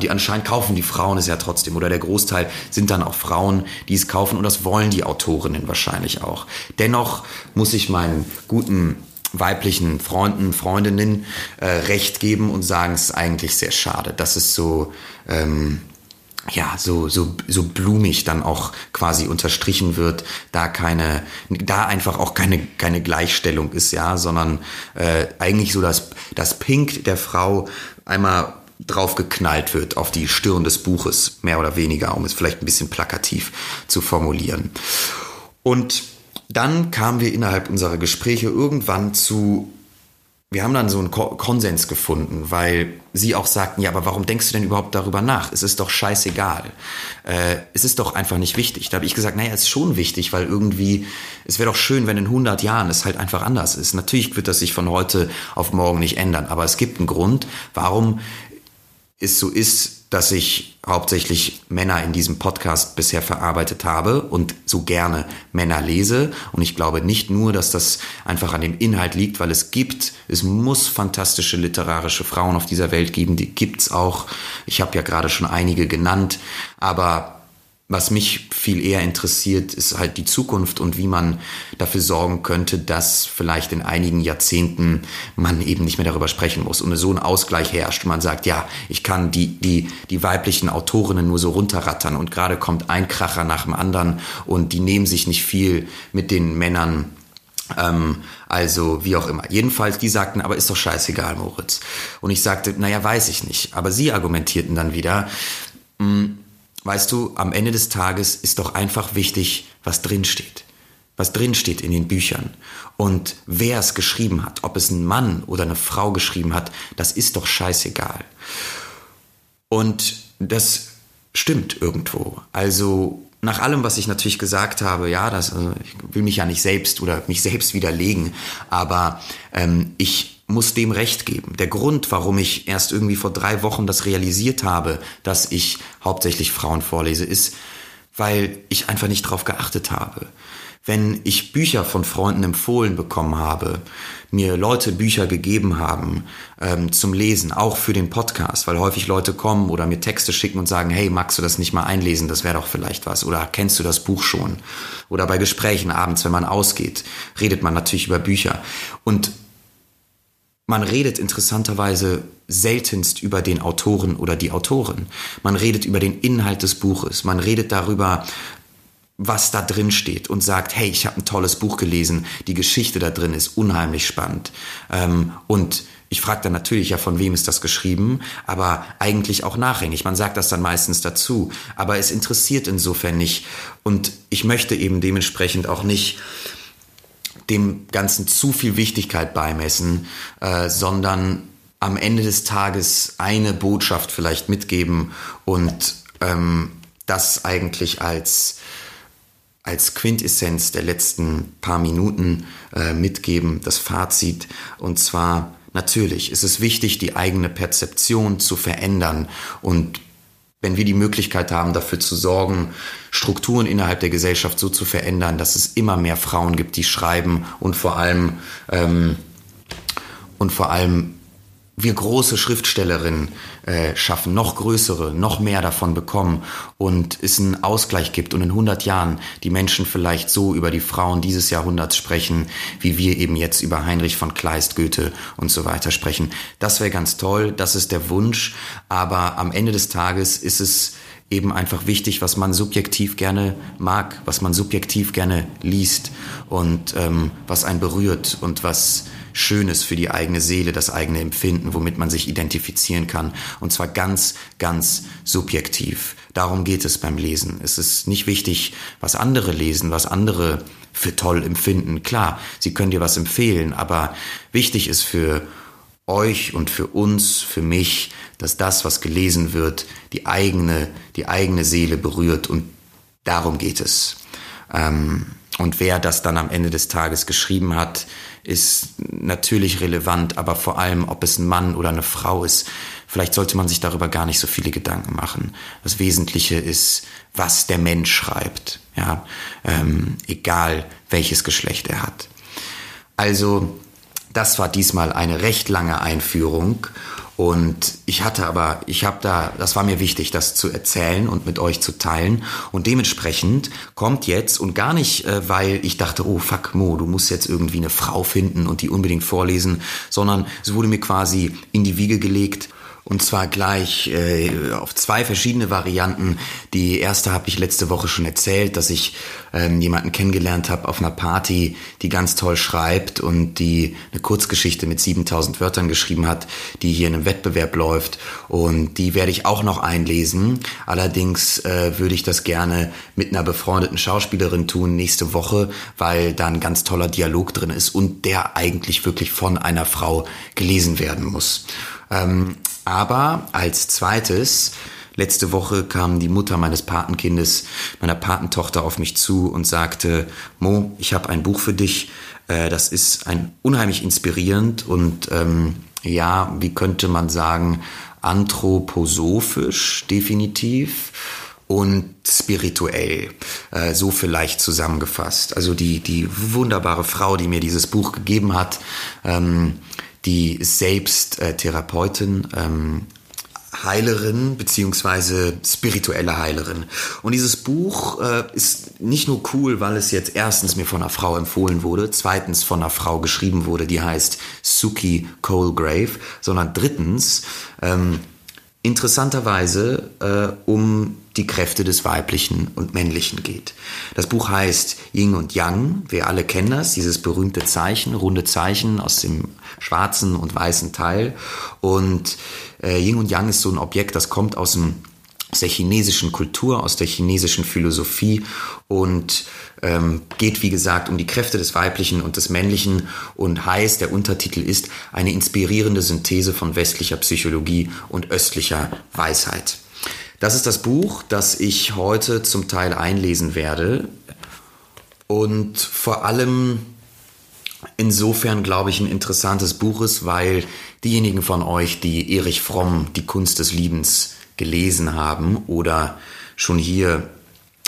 die anscheinend kaufen die Frauen es ja trotzdem. Oder der Großteil sind dann auch Frauen, die es kaufen und das wollen die Autorinnen wahrscheinlich auch. Dennoch muss ich meinen guten weiblichen Freunden, Freundinnen äh, recht geben und sagen, es ist eigentlich sehr schade. dass es so, ähm, ja, so, so, so blumig dann auch quasi unterstrichen wird, da keine, da einfach auch keine, keine Gleichstellung ist, ja, sondern äh, eigentlich so das, das Pink der Frau einmal draufgeknallt wird auf die Stirn des Buches, mehr oder weniger, um es vielleicht ein bisschen plakativ zu formulieren. Und dann kamen wir innerhalb unserer Gespräche irgendwann zu, wir haben dann so einen Konsens gefunden, weil sie auch sagten, ja, aber warum denkst du denn überhaupt darüber nach? Es ist doch scheißegal. Äh, es ist doch einfach nicht wichtig. Da habe ich gesagt, naja, es ist schon wichtig, weil irgendwie, es wäre doch schön, wenn in 100 Jahren es halt einfach anders ist. Natürlich wird das sich von heute auf morgen nicht ändern, aber es gibt einen Grund, warum es so ist, dass ich hauptsächlich Männer in diesem Podcast bisher verarbeitet habe und so gerne Männer lese. Und ich glaube nicht nur, dass das einfach an dem Inhalt liegt, weil es gibt, es muss fantastische literarische Frauen auf dieser Welt geben, die gibt's auch. Ich habe ja gerade schon einige genannt, aber was mich viel eher interessiert, ist halt die Zukunft und wie man dafür sorgen könnte, dass vielleicht in einigen Jahrzehnten man eben nicht mehr darüber sprechen muss und so ein Ausgleich herrscht. Man sagt, ja, ich kann die, die, die weiblichen Autorinnen nur so runterrattern und gerade kommt ein Kracher nach dem anderen und die nehmen sich nicht viel mit den Männern ähm, also wie auch immer. Jedenfalls, die sagten, aber ist doch scheißegal, Moritz. Und ich sagte, naja, weiß ich nicht. Aber sie argumentierten dann wieder, mh, hm, weißt du, am Ende des Tages ist doch einfach wichtig, was drinsteht. was drinsteht in den Büchern und wer es geschrieben hat, ob es ein Mann oder eine Frau geschrieben hat, das ist doch scheißegal. Und das stimmt irgendwo. Also nach allem, was ich natürlich gesagt habe, ja, das, also ich will mich ja nicht selbst oder mich selbst widerlegen, aber ähm, ich muss dem Recht geben. Der Grund, warum ich erst irgendwie vor drei Wochen das realisiert habe, dass ich hauptsächlich Frauen vorlese, ist, weil ich einfach nicht drauf geachtet habe wenn ich Bücher von Freunden empfohlen bekommen habe, mir Leute Bücher gegeben haben ähm, zum Lesen, auch für den Podcast, weil häufig Leute kommen oder mir Texte schicken und sagen, hey, magst du das nicht mal einlesen, das wäre doch vielleicht was, oder kennst du das Buch schon? Oder bei Gesprächen abends, wenn man ausgeht, redet man natürlich über Bücher. Und man redet interessanterweise seltenst über den Autoren oder die Autorin. Man redet über den Inhalt des Buches. Man redet darüber, was da drin steht und sagt, hey, ich habe ein tolles Buch gelesen, die Geschichte da drin ist unheimlich spannend. Ähm, und ich frage dann natürlich ja, von wem ist das geschrieben, aber eigentlich auch nachhängig. Man sagt das dann meistens dazu, aber es interessiert insofern nicht. Und ich möchte eben dementsprechend auch nicht dem Ganzen zu viel Wichtigkeit beimessen, äh, sondern am Ende des Tages eine Botschaft vielleicht mitgeben und ähm, das eigentlich als als Quintessenz der letzten paar Minuten äh, mitgeben, das Fazit. Und zwar, natürlich ist es wichtig, die eigene Perzeption zu verändern und wenn wir die Möglichkeit haben, dafür zu sorgen, Strukturen innerhalb der Gesellschaft so zu verändern, dass es immer mehr Frauen gibt, die schreiben und vor allem ähm, und vor allem wir große Schriftstellerinnen äh, schaffen, noch größere, noch mehr davon bekommen und es einen Ausgleich gibt und in 100 Jahren die Menschen vielleicht so über die Frauen dieses Jahrhunderts sprechen, wie wir eben jetzt über Heinrich von Kleist, Goethe und so weiter sprechen. Das wäre ganz toll, das ist der Wunsch, aber am Ende des Tages ist es eben einfach wichtig, was man subjektiv gerne mag, was man subjektiv gerne liest und ähm, was einen berührt und was Schönes für die eigene Seele, das eigene Empfinden, womit man sich identifizieren kann. Und zwar ganz, ganz subjektiv. Darum geht es beim Lesen. Es ist nicht wichtig, was andere lesen, was andere für toll empfinden. Klar, sie können dir was empfehlen, aber wichtig ist für euch und für uns, für mich, dass das, was gelesen wird, die eigene, die eigene Seele berührt und darum geht es. Ähm, und wer das dann am Ende des Tages geschrieben hat, ist natürlich relevant, aber vor allem, ob es ein Mann oder eine Frau ist, vielleicht sollte man sich darüber gar nicht so viele Gedanken machen. Das Wesentliche ist, was der Mensch schreibt, ja, ähm, egal welches Geschlecht er hat. Also, das war diesmal eine recht lange Einführung und ich hatte aber, ich habe da, das war mir wichtig, das zu erzählen und mit euch zu teilen. Und dementsprechend kommt jetzt, und gar nicht, äh, weil ich dachte, oh fuck Mo, du musst jetzt irgendwie eine Frau finden und die unbedingt vorlesen, sondern es wurde mir quasi in die Wiege gelegt, und zwar gleich äh, auf zwei verschiedene Varianten. Die erste habe ich letzte Woche schon erzählt, dass ich ähm, jemanden kennengelernt habe auf einer Party, die ganz toll schreibt und die eine Kurzgeschichte mit 7000 Wörtern geschrieben hat, die hier in einem Wettbewerb läuft. Und die werde ich auch noch einlesen. Allerdings äh, würde ich das gerne mit einer befreundeten Schauspielerin tun nächste Woche, weil da ein ganz toller Dialog drin ist und der eigentlich wirklich von einer Frau gelesen werden muss. Ähm, aber als zweites, letzte Woche kam die Mutter meines Patenkindes, meiner Patentochter auf mich zu und sagte, Mo, ich habe ein Buch für dich. Äh, das ist ein unheimlich inspirierend und ähm, ja, wie könnte man sagen, anthroposophisch definitiv und spirituell, äh, so vielleicht zusammengefasst. Also die, die wunderbare Frau, die mir dieses Buch gegeben hat, ähm, die selbst äh, Therapeutin, ähm, Heilerin beziehungsweise spirituelle Heilerin. Und dieses Buch äh, ist nicht nur cool, weil es jetzt erstens mir von einer Frau empfohlen wurde, zweitens von einer Frau geschrieben wurde, die heißt Suki Colegrave, sondern drittens ähm, interessanterweise äh, um die Kräfte des Weiblichen und Männlichen geht. Das Buch heißt Yin und Yang. Wir alle kennen das, dieses berühmte Zeichen, runde Zeichen aus dem schwarzen und weißen Teil. Und äh, Yin und Yang ist so ein Objekt, das kommt aus dem aus der chinesischen Kultur, aus der chinesischen Philosophie und ähm, geht, wie gesagt, um die Kräfte des Weiblichen und des Männlichen und heißt, der Untertitel ist eine inspirierende Synthese von westlicher Psychologie und östlicher Weisheit. Das ist das Buch, das ich heute zum Teil einlesen werde und vor allem insofern, glaube ich, ein interessantes Buch ist, weil diejenigen von euch, die Erich Fromm, die Kunst des Liebens gelesen haben oder schon hier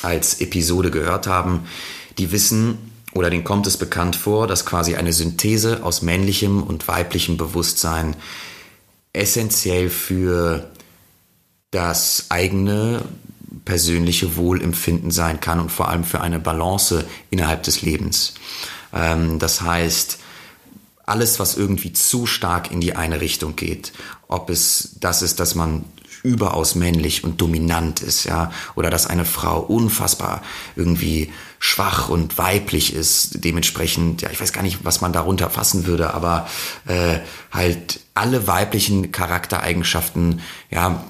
als Episode gehört haben, die wissen oder denen kommt es bekannt vor, dass quasi eine Synthese aus männlichem und weiblichem Bewusstsein essentiell für das eigene persönliche Wohlempfinden sein kann und vor allem für eine Balance innerhalb des Lebens. Ähm, das heißt, alles, was irgendwie zu stark in die eine Richtung geht, ob es das ist, dass man überaus männlich und dominant ist, ja, oder dass eine Frau unfassbar irgendwie schwach und weiblich ist, dementsprechend, ja, ich weiß gar nicht, was man darunter fassen würde, aber äh, halt alle weiblichen Charaktereigenschaften, ja,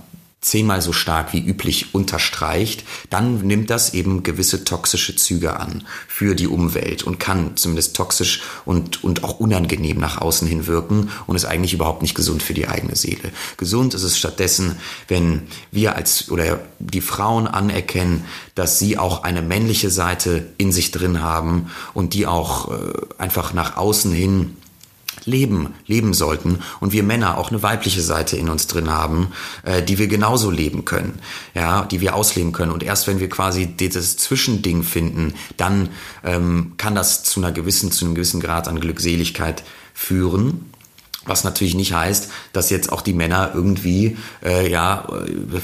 zehnmal so stark wie üblich unterstreicht, dann nimmt das eben gewisse toxische Züge an für die Umwelt und kann zumindest toxisch und, und auch unangenehm nach außen hin wirken und ist eigentlich überhaupt nicht gesund für die eigene Seele. Gesund ist es stattdessen, wenn wir als oder die Frauen anerkennen, dass sie auch eine männliche Seite in sich drin haben und die auch äh, einfach nach außen hin leben, leben sollten und wir Männer auch eine weibliche Seite in uns drin haben, äh, die wir genauso leben können, ja, die wir ausleben können. Und erst wenn wir quasi dieses Zwischending finden, dann ähm, kann das zu einer gewissen, zu einem gewissen Grad an Glückseligkeit führen. Was natürlich nicht heißt, dass jetzt auch die Männer irgendwie, äh, ja,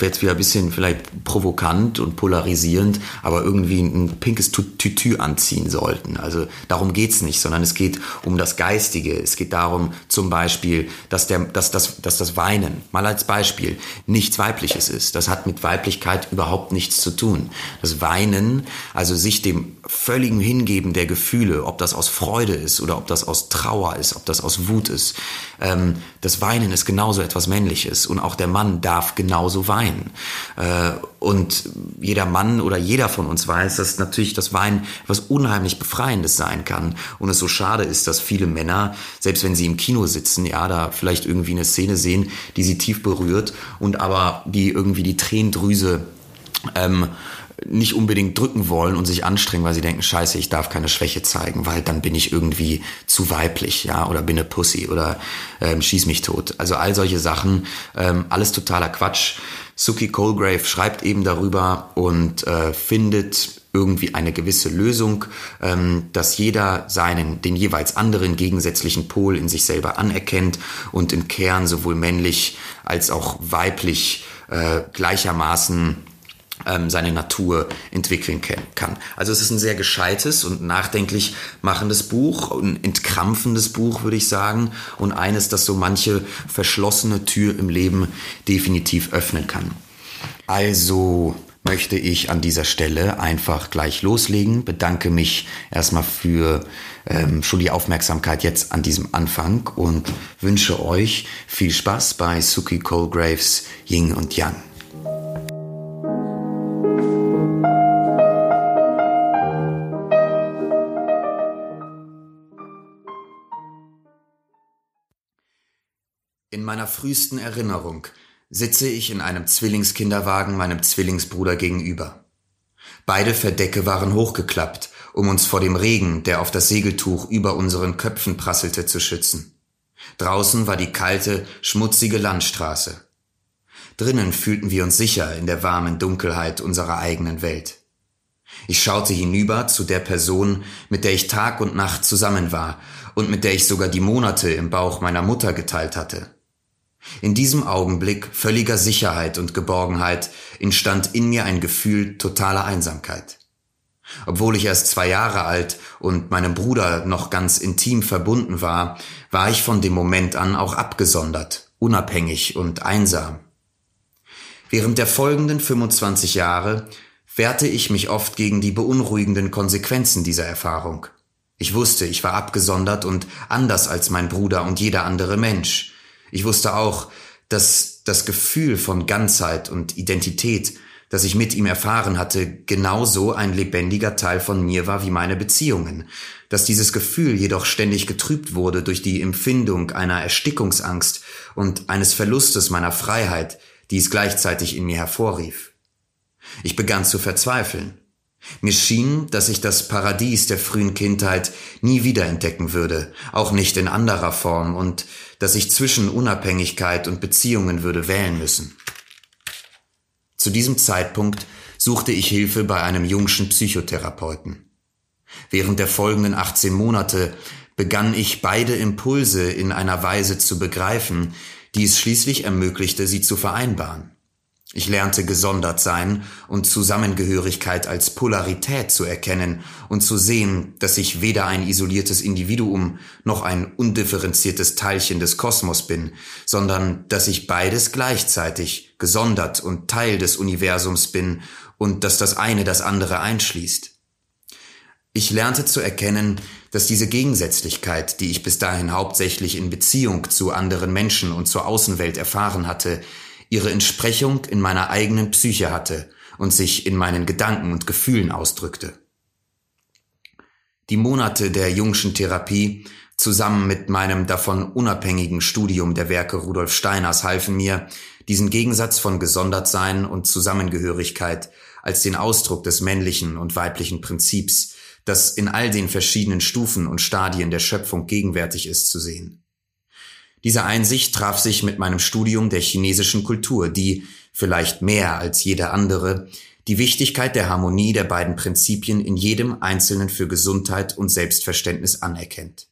jetzt wieder ein bisschen vielleicht provokant und polarisierend, aber irgendwie ein pinkes Tütü anziehen sollten. Also darum geht's nicht, sondern es geht um das Geistige. Es geht darum zum Beispiel, dass, der, dass, dass, dass das Weinen, mal als Beispiel, nichts Weibliches ist. Das hat mit Weiblichkeit überhaupt nichts zu tun. Das Weinen, also sich dem völligen Hingeben der Gefühle, ob das aus Freude ist oder ob das aus Trauer ist, ob das aus Wut ist, ähm, das Weinen ist genauso etwas Männliches und auch der Mann darf genauso weinen. Äh, und jeder Mann oder jeder von uns weiß, dass natürlich das Weinen was unheimlich Befreiendes sein kann. Und es so schade ist, dass viele Männer, selbst wenn sie im Kino sitzen, ja, da vielleicht irgendwie eine Szene sehen, die sie tief berührt und aber die irgendwie die Tränendrüse ähm, nicht unbedingt drücken wollen und sich anstrengen, weil sie denken, scheiße, ich darf keine Schwäche zeigen, weil dann bin ich irgendwie zu weiblich, ja, oder bin eine Pussy oder ähm, schieß mich tot. Also all solche Sachen, ähm, alles totaler Quatsch. Suki Colgrave schreibt eben darüber und äh, findet irgendwie eine gewisse Lösung, ähm, dass jeder seinen, den jeweils anderen gegensätzlichen Pol in sich selber anerkennt und im Kern sowohl männlich als auch weiblich äh, gleichermaßen ähm, seine Natur entwickeln kann. Also es ist ein sehr gescheites und nachdenklich machendes Buch, ein entkrampfendes Buch, würde ich sagen, und eines, das so manche verschlossene Tür im Leben definitiv öffnen kann. Also möchte ich an dieser Stelle einfach gleich loslegen, bedanke mich erstmal für ähm, schon die Aufmerksamkeit jetzt an diesem Anfang und wünsche euch viel Spaß bei Suki Colgraves Ying und Yang. In meiner frühesten Erinnerung sitze ich in einem Zwillingskinderwagen meinem Zwillingsbruder gegenüber. Beide Verdecke waren hochgeklappt, um uns vor dem Regen, der auf das Segeltuch über unseren Köpfen prasselte, zu schützen. Draußen war die kalte, schmutzige Landstraße. Drinnen fühlten wir uns sicher in der warmen Dunkelheit unserer eigenen Welt. Ich schaute hinüber zu der Person, mit der ich Tag und Nacht zusammen war und mit der ich sogar die Monate im Bauch meiner Mutter geteilt hatte. In diesem Augenblick völliger Sicherheit und Geborgenheit entstand in mir ein Gefühl totaler Einsamkeit. Obwohl ich erst zwei Jahre alt und meinem Bruder noch ganz intim verbunden war, war ich von dem Moment an auch abgesondert, unabhängig und einsam. Während der folgenden 25 Jahre wehrte ich mich oft gegen die beunruhigenden Konsequenzen dieser Erfahrung. Ich wusste, ich war abgesondert und anders als mein Bruder und jeder andere Mensch, ich wusste auch, dass das Gefühl von Ganzheit und Identität, das ich mit ihm erfahren hatte, genauso ein lebendiger Teil von mir war wie meine Beziehungen, dass dieses Gefühl jedoch ständig getrübt wurde durch die Empfindung einer Erstickungsangst und eines Verlustes meiner Freiheit, die es gleichzeitig in mir hervorrief. Ich begann zu verzweifeln. Mir schien, dass ich das Paradies der frühen Kindheit nie wiederentdecken würde, auch nicht in anderer Form, und dass ich zwischen Unabhängigkeit und Beziehungen würde wählen müssen. Zu diesem Zeitpunkt suchte ich Hilfe bei einem jungschen Psychotherapeuten. Während der folgenden 18 Monate begann ich beide Impulse in einer Weise zu begreifen, die es schließlich ermöglichte, sie zu vereinbaren. Ich lernte gesondert sein und Zusammengehörigkeit als Polarität zu erkennen und zu sehen, dass ich weder ein isoliertes Individuum noch ein undifferenziertes Teilchen des Kosmos bin, sondern dass ich beides gleichzeitig gesondert und Teil des Universums bin und dass das eine das andere einschließt. Ich lernte zu erkennen, dass diese Gegensätzlichkeit, die ich bis dahin hauptsächlich in Beziehung zu anderen Menschen und zur Außenwelt erfahren hatte, ihre Entsprechung in meiner eigenen Psyche hatte und sich in meinen Gedanken und Gefühlen ausdrückte. Die Monate der Jungschen Therapie zusammen mit meinem davon unabhängigen Studium der Werke Rudolf Steiners halfen mir, diesen Gegensatz von Gesondertsein und Zusammengehörigkeit als den Ausdruck des männlichen und weiblichen Prinzips, das in all den verschiedenen Stufen und Stadien der Schöpfung gegenwärtig ist, zu sehen. Diese Einsicht traf sich mit meinem Studium der chinesischen Kultur, die, vielleicht mehr als jede andere, die Wichtigkeit der Harmonie der beiden Prinzipien in jedem Einzelnen für Gesundheit und Selbstverständnis anerkennt.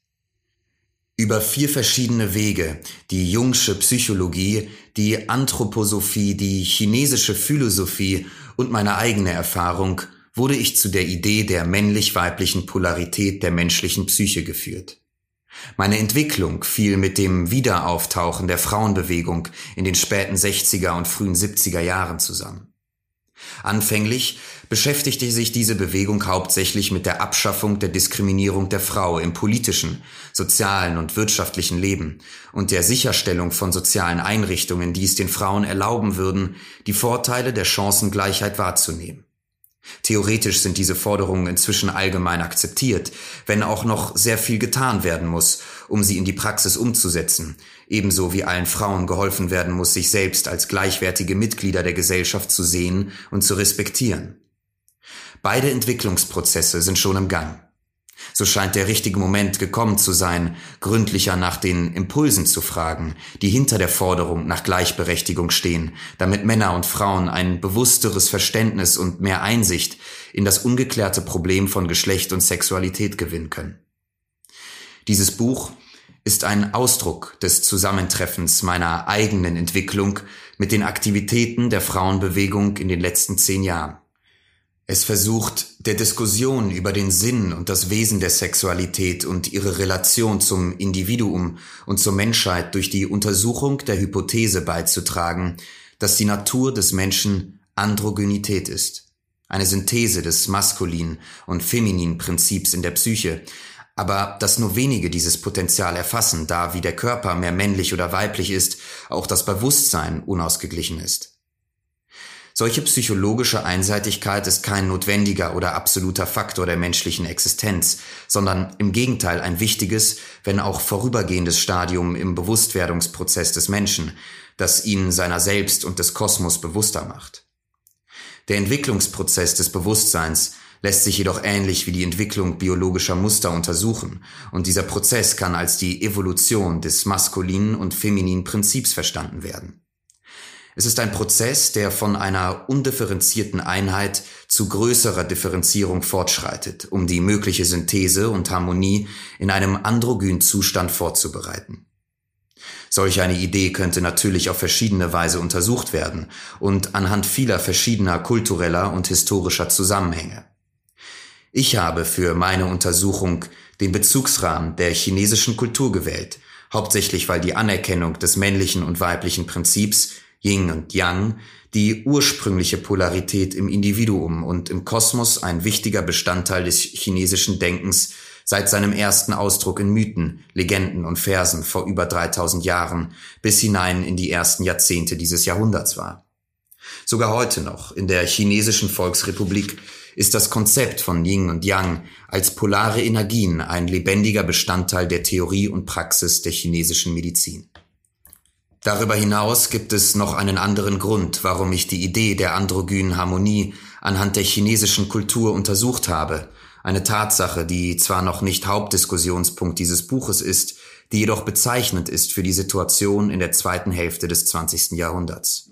Über vier verschiedene Wege, die Jungsche Psychologie, die Anthroposophie, die chinesische Philosophie und meine eigene Erfahrung, wurde ich zu der Idee der männlich-weiblichen Polarität der menschlichen Psyche geführt. Meine Entwicklung fiel mit dem Wiederauftauchen der Frauenbewegung in den späten 60er und frühen 70er Jahren zusammen. Anfänglich beschäftigte sich diese Bewegung hauptsächlich mit der Abschaffung der Diskriminierung der Frau im politischen, sozialen und wirtschaftlichen Leben und der Sicherstellung von sozialen Einrichtungen, die es den Frauen erlauben würden, die Vorteile der Chancengleichheit wahrzunehmen. Theoretisch sind diese Forderungen inzwischen allgemein akzeptiert, wenn auch noch sehr viel getan werden muss, um sie in die Praxis umzusetzen, ebenso wie allen Frauen geholfen werden muss, sich selbst als gleichwertige Mitglieder der Gesellschaft zu sehen und zu respektieren. Beide Entwicklungsprozesse sind schon im Gang. So scheint der richtige Moment gekommen zu sein, gründlicher nach den Impulsen zu fragen, die hinter der Forderung nach Gleichberechtigung stehen, damit Männer und Frauen ein bewussteres Verständnis und mehr Einsicht in das ungeklärte Problem von Geschlecht und Sexualität gewinnen können. Dieses Buch ist ein Ausdruck des Zusammentreffens meiner eigenen Entwicklung mit den Aktivitäten der Frauenbewegung in den letzten zehn Jahren. Es versucht, der Diskussion über den Sinn und das Wesen der Sexualität und ihre Relation zum Individuum und zur Menschheit durch die Untersuchung der Hypothese beizutragen, dass die Natur des Menschen Androgynität ist. Eine Synthese des maskulinen und femininen Prinzips in der Psyche, aber dass nur wenige dieses Potenzial erfassen, da wie der Körper mehr männlich oder weiblich ist, auch das Bewusstsein unausgeglichen ist. Solche psychologische Einseitigkeit ist kein notwendiger oder absoluter Faktor der menschlichen Existenz, sondern im Gegenteil ein wichtiges, wenn auch vorübergehendes Stadium im Bewusstwerdungsprozess des Menschen, das ihn seiner selbst und des Kosmos bewusster macht. Der Entwicklungsprozess des Bewusstseins lässt sich jedoch ähnlich wie die Entwicklung biologischer Muster untersuchen, und dieser Prozess kann als die Evolution des maskulinen und femininen Prinzips verstanden werden. Es ist ein Prozess, der von einer undifferenzierten Einheit zu größerer Differenzierung fortschreitet, um die mögliche Synthese und Harmonie in einem androgynen Zustand vorzubereiten. Solch eine Idee könnte natürlich auf verschiedene Weise untersucht werden und anhand vieler verschiedener kultureller und historischer Zusammenhänge. Ich habe für meine Untersuchung den Bezugsrahmen der chinesischen Kultur gewählt, hauptsächlich weil die Anerkennung des männlichen und weiblichen Prinzips Yin und Yang, die ursprüngliche Polarität im Individuum und im Kosmos ein wichtiger Bestandteil des chinesischen Denkens seit seinem ersten Ausdruck in Mythen, Legenden und Versen vor über 3000 Jahren bis hinein in die ersten Jahrzehnte dieses Jahrhunderts war. Sogar heute noch in der chinesischen Volksrepublik ist das Konzept von Yin und Yang als polare Energien ein lebendiger Bestandteil der Theorie und Praxis der chinesischen Medizin. Darüber hinaus gibt es noch einen anderen Grund, warum ich die Idee der androgynen Harmonie anhand der chinesischen Kultur untersucht habe, eine Tatsache, die zwar noch nicht Hauptdiskussionspunkt dieses Buches ist, die jedoch bezeichnend ist für die Situation in der zweiten Hälfte des 20. Jahrhunderts.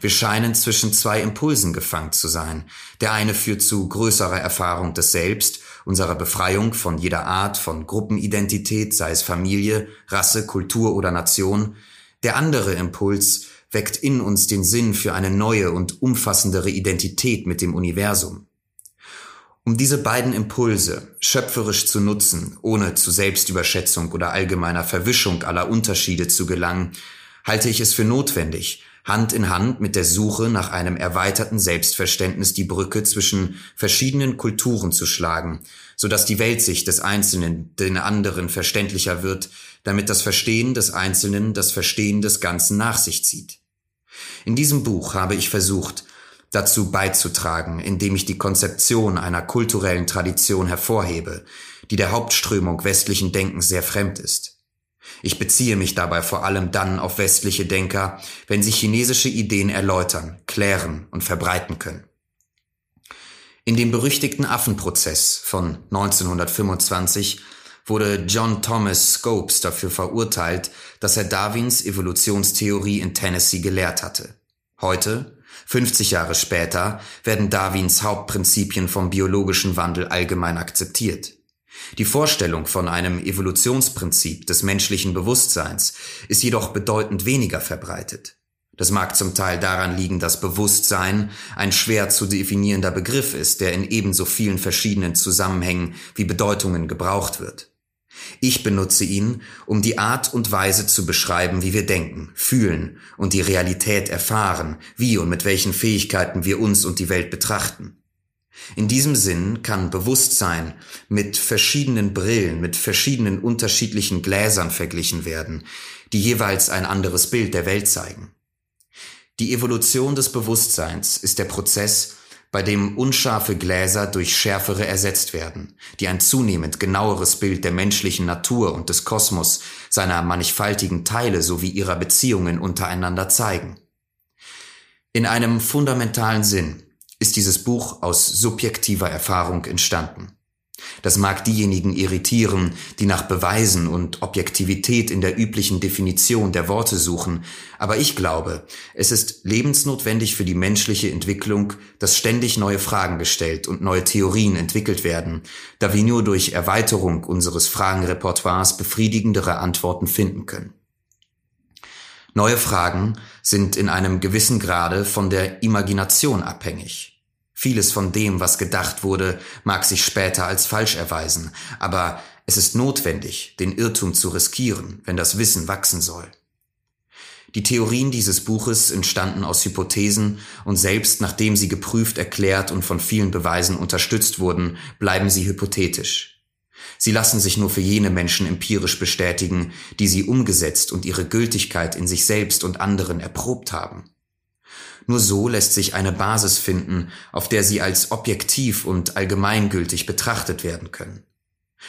Wir scheinen zwischen zwei Impulsen gefangen zu sein. Der eine führt zu größerer Erfahrung des Selbst, unserer Befreiung von jeder Art von Gruppenidentität, sei es Familie, Rasse, Kultur oder Nation, der andere Impuls weckt in uns den Sinn für eine neue und umfassendere Identität mit dem Universum. Um diese beiden Impulse schöpferisch zu nutzen, ohne zu Selbstüberschätzung oder allgemeiner Verwischung aller Unterschiede zu gelangen, halte ich es für notwendig, Hand in Hand mit der Suche nach einem erweiterten Selbstverständnis die Brücke zwischen verschiedenen Kulturen zu schlagen, so dass die Weltsicht des Einzelnen den anderen verständlicher wird, damit das Verstehen des Einzelnen das Verstehen des Ganzen nach sich zieht. In diesem Buch habe ich versucht, dazu beizutragen, indem ich die Konzeption einer kulturellen Tradition hervorhebe, die der Hauptströmung westlichen Denkens sehr fremd ist. Ich beziehe mich dabei vor allem dann auf westliche Denker, wenn sie chinesische Ideen erläutern, klären und verbreiten können. In dem berüchtigten Affenprozess von 1925 wurde John Thomas Scopes dafür verurteilt, dass er Darwins Evolutionstheorie in Tennessee gelehrt hatte. Heute, 50 Jahre später, werden Darwins Hauptprinzipien vom biologischen Wandel allgemein akzeptiert. Die Vorstellung von einem Evolutionsprinzip des menschlichen Bewusstseins ist jedoch bedeutend weniger verbreitet. Das mag zum Teil daran liegen, dass Bewusstsein ein schwer zu definierender Begriff ist, der in ebenso vielen verschiedenen Zusammenhängen wie Bedeutungen gebraucht wird. Ich benutze ihn, um die Art und Weise zu beschreiben, wie wir denken, fühlen und die Realität erfahren, wie und mit welchen Fähigkeiten wir uns und die Welt betrachten. In diesem Sinn kann Bewusstsein mit verschiedenen Brillen, mit verschiedenen unterschiedlichen Gläsern verglichen werden, die jeweils ein anderes Bild der Welt zeigen. Die Evolution des Bewusstseins ist der Prozess, bei dem unscharfe Gläser durch schärfere ersetzt werden, die ein zunehmend genaueres Bild der menschlichen Natur und des Kosmos, seiner mannigfaltigen Teile sowie ihrer Beziehungen untereinander zeigen. In einem fundamentalen Sinn ist dieses Buch aus subjektiver Erfahrung entstanden. Das mag diejenigen irritieren, die nach Beweisen und Objektivität in der üblichen Definition der Worte suchen, aber ich glaube, es ist lebensnotwendig für die menschliche Entwicklung, dass ständig neue Fragen gestellt und neue Theorien entwickelt werden, da wir nur durch Erweiterung unseres Fragenrepertoires befriedigendere Antworten finden können. Neue Fragen sind in einem gewissen Grade von der Imagination abhängig. Vieles von dem, was gedacht wurde, mag sich später als falsch erweisen, aber es ist notwendig, den Irrtum zu riskieren, wenn das Wissen wachsen soll. Die Theorien dieses Buches entstanden aus Hypothesen und selbst nachdem sie geprüft, erklärt und von vielen Beweisen unterstützt wurden, bleiben sie hypothetisch. Sie lassen sich nur für jene Menschen empirisch bestätigen, die sie umgesetzt und ihre Gültigkeit in sich selbst und anderen erprobt haben. Nur so lässt sich eine Basis finden, auf der sie als objektiv und allgemeingültig betrachtet werden können.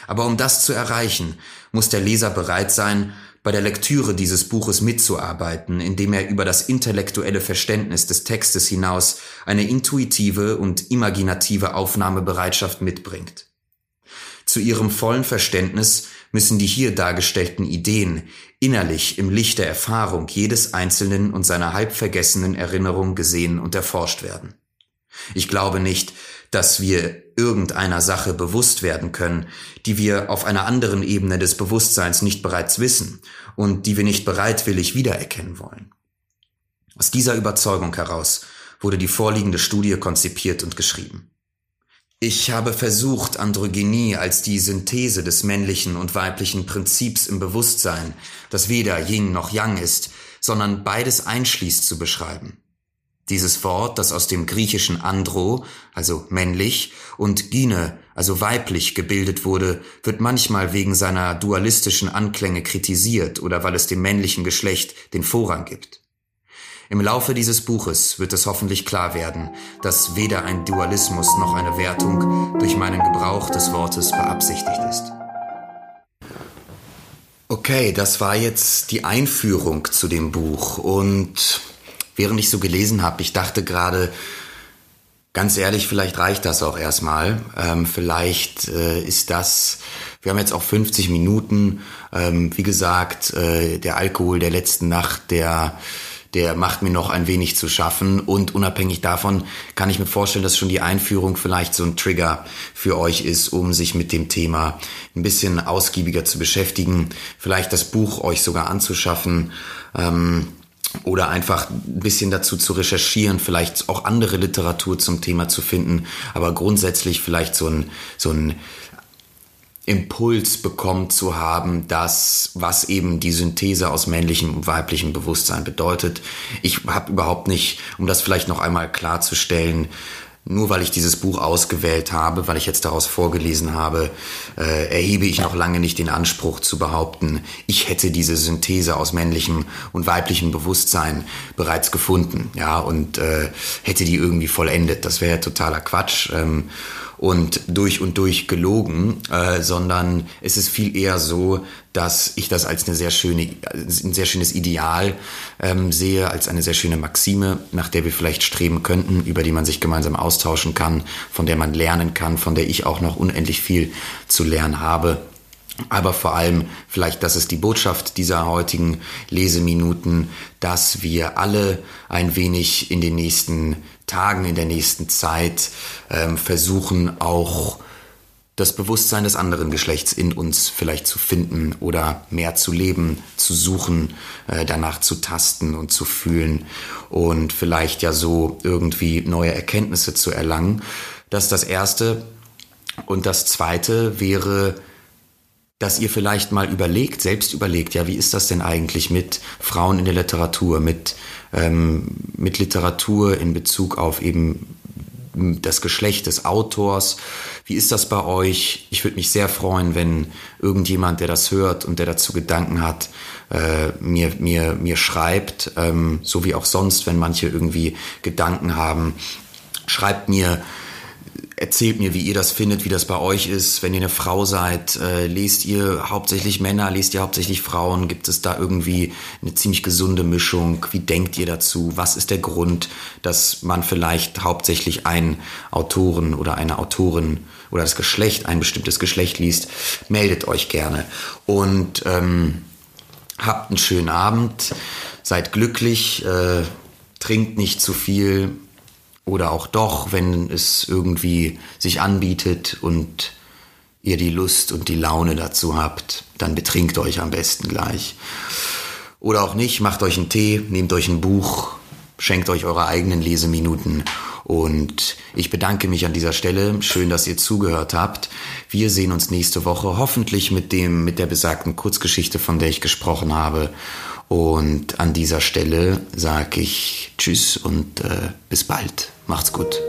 Aber um das zu erreichen, muss der Leser bereit sein, bei der Lektüre dieses Buches mitzuarbeiten, indem er über das intellektuelle Verständnis des Textes hinaus eine intuitive und imaginative Aufnahmebereitschaft mitbringt. Zu ihrem vollen Verständnis müssen die hier dargestellten Ideen innerlich im Licht der Erfahrung jedes Einzelnen und seiner halb vergessenen Erinnerung gesehen und erforscht werden. Ich glaube nicht, dass wir irgendeiner Sache bewusst werden können, die wir auf einer anderen Ebene des Bewusstseins nicht bereits wissen und die wir nicht bereitwillig wiedererkennen wollen. Aus dieser Überzeugung heraus wurde die vorliegende Studie konzipiert und geschrieben. Ich habe versucht, Androgynie als die Synthese des männlichen und weiblichen Prinzips im Bewusstsein, das weder Yin noch Yang ist, sondern beides einschließt, zu beschreiben. Dieses Wort, das aus dem griechischen andro, also männlich, und gine, also weiblich gebildet wurde, wird manchmal wegen seiner dualistischen Anklänge kritisiert oder weil es dem männlichen Geschlecht den Vorrang gibt. Im Laufe dieses Buches wird es hoffentlich klar werden, dass weder ein Dualismus noch eine Wertung durch meinen Gebrauch des Wortes beabsichtigt ist. Okay, das war jetzt die Einführung zu dem Buch und während ich so gelesen habe, ich dachte gerade, ganz ehrlich, vielleicht reicht das auch erstmal. Ähm, vielleicht äh, ist das, wir haben jetzt auch 50 Minuten, ähm, wie gesagt, äh, der Alkohol der letzten Nacht, der der macht mir noch ein wenig zu schaffen. Und unabhängig davon kann ich mir vorstellen, dass schon die Einführung vielleicht so ein Trigger für euch ist, um sich mit dem Thema ein bisschen ausgiebiger zu beschäftigen, vielleicht das Buch euch sogar anzuschaffen. Ähm, oder einfach ein bisschen dazu zu recherchieren, vielleicht auch andere Literatur zum Thema zu finden, aber grundsätzlich vielleicht so ein, so ein Impuls bekommen zu haben, das, was eben die Synthese aus männlichem und weiblichem Bewusstsein bedeutet. Ich habe überhaupt nicht, um das vielleicht noch einmal klarzustellen, nur weil ich dieses Buch ausgewählt habe, weil ich jetzt daraus vorgelesen habe, äh, erhebe ich noch lange nicht den Anspruch zu behaupten, ich hätte diese Synthese aus männlichem und weiblichem Bewusstsein bereits gefunden, ja, und äh, hätte die irgendwie vollendet. Das wäre ja totaler Quatsch. Ähm, und durch und durch gelogen, äh, sondern es ist viel eher so, dass ich das als eine sehr schöne, ein sehr schönes Ideal ähm, sehe, als eine sehr schöne Maxime, nach der wir vielleicht streben könnten, über die man sich gemeinsam austauschen kann, von der man lernen kann, von der ich auch noch unendlich viel zu lernen habe. Aber vor allem, vielleicht das ist die Botschaft dieser heutigen Leseminuten, dass wir alle ein wenig in den nächsten Tagen, in der nächsten Zeit ähm, versuchen auch das Bewusstsein des anderen Geschlechts in uns vielleicht zu finden oder mehr zu leben, zu suchen, äh, danach zu tasten und zu fühlen und vielleicht ja so irgendwie neue Erkenntnisse zu erlangen. Das ist das Erste. Und das Zweite wäre, dass ihr vielleicht mal überlegt, selbst überlegt, ja, wie ist das denn eigentlich mit Frauen in der Literatur, mit, ähm, mit Literatur in Bezug auf eben das Geschlecht des Autors. Wie ist das bei euch? Ich würde mich sehr freuen, wenn irgendjemand, der das hört und der dazu Gedanken hat, äh, mir, mir, mir schreibt, ähm, so wie auch sonst, wenn manche irgendwie Gedanken haben. Schreibt mir, Erzählt mir, wie ihr das findet, wie das bei euch ist. Wenn ihr eine Frau seid, äh, lest ihr hauptsächlich Männer, lest ihr hauptsächlich Frauen? Gibt es da irgendwie eine ziemlich gesunde Mischung? Wie denkt ihr dazu? Was ist der Grund, dass man vielleicht hauptsächlich einen Autoren oder eine Autorin oder das Geschlecht, ein bestimmtes Geschlecht liest? Meldet euch gerne. Und ähm, habt einen schönen Abend, seid glücklich, äh, trinkt nicht zu viel, oder auch doch, wenn es irgendwie sich anbietet und ihr die Lust und die Laune dazu habt, dann betrinkt euch am besten gleich. Oder auch nicht, macht euch einen Tee, nehmt euch ein Buch, schenkt euch eure eigenen Leseminuten. Und ich bedanke mich an dieser Stelle. Schön, dass ihr zugehört habt. Wir sehen uns nächste Woche hoffentlich mit dem, mit der besagten Kurzgeschichte, von der ich gesprochen habe. Und an dieser Stelle sage ich Tschüss und äh, bis bald. Macht's gut.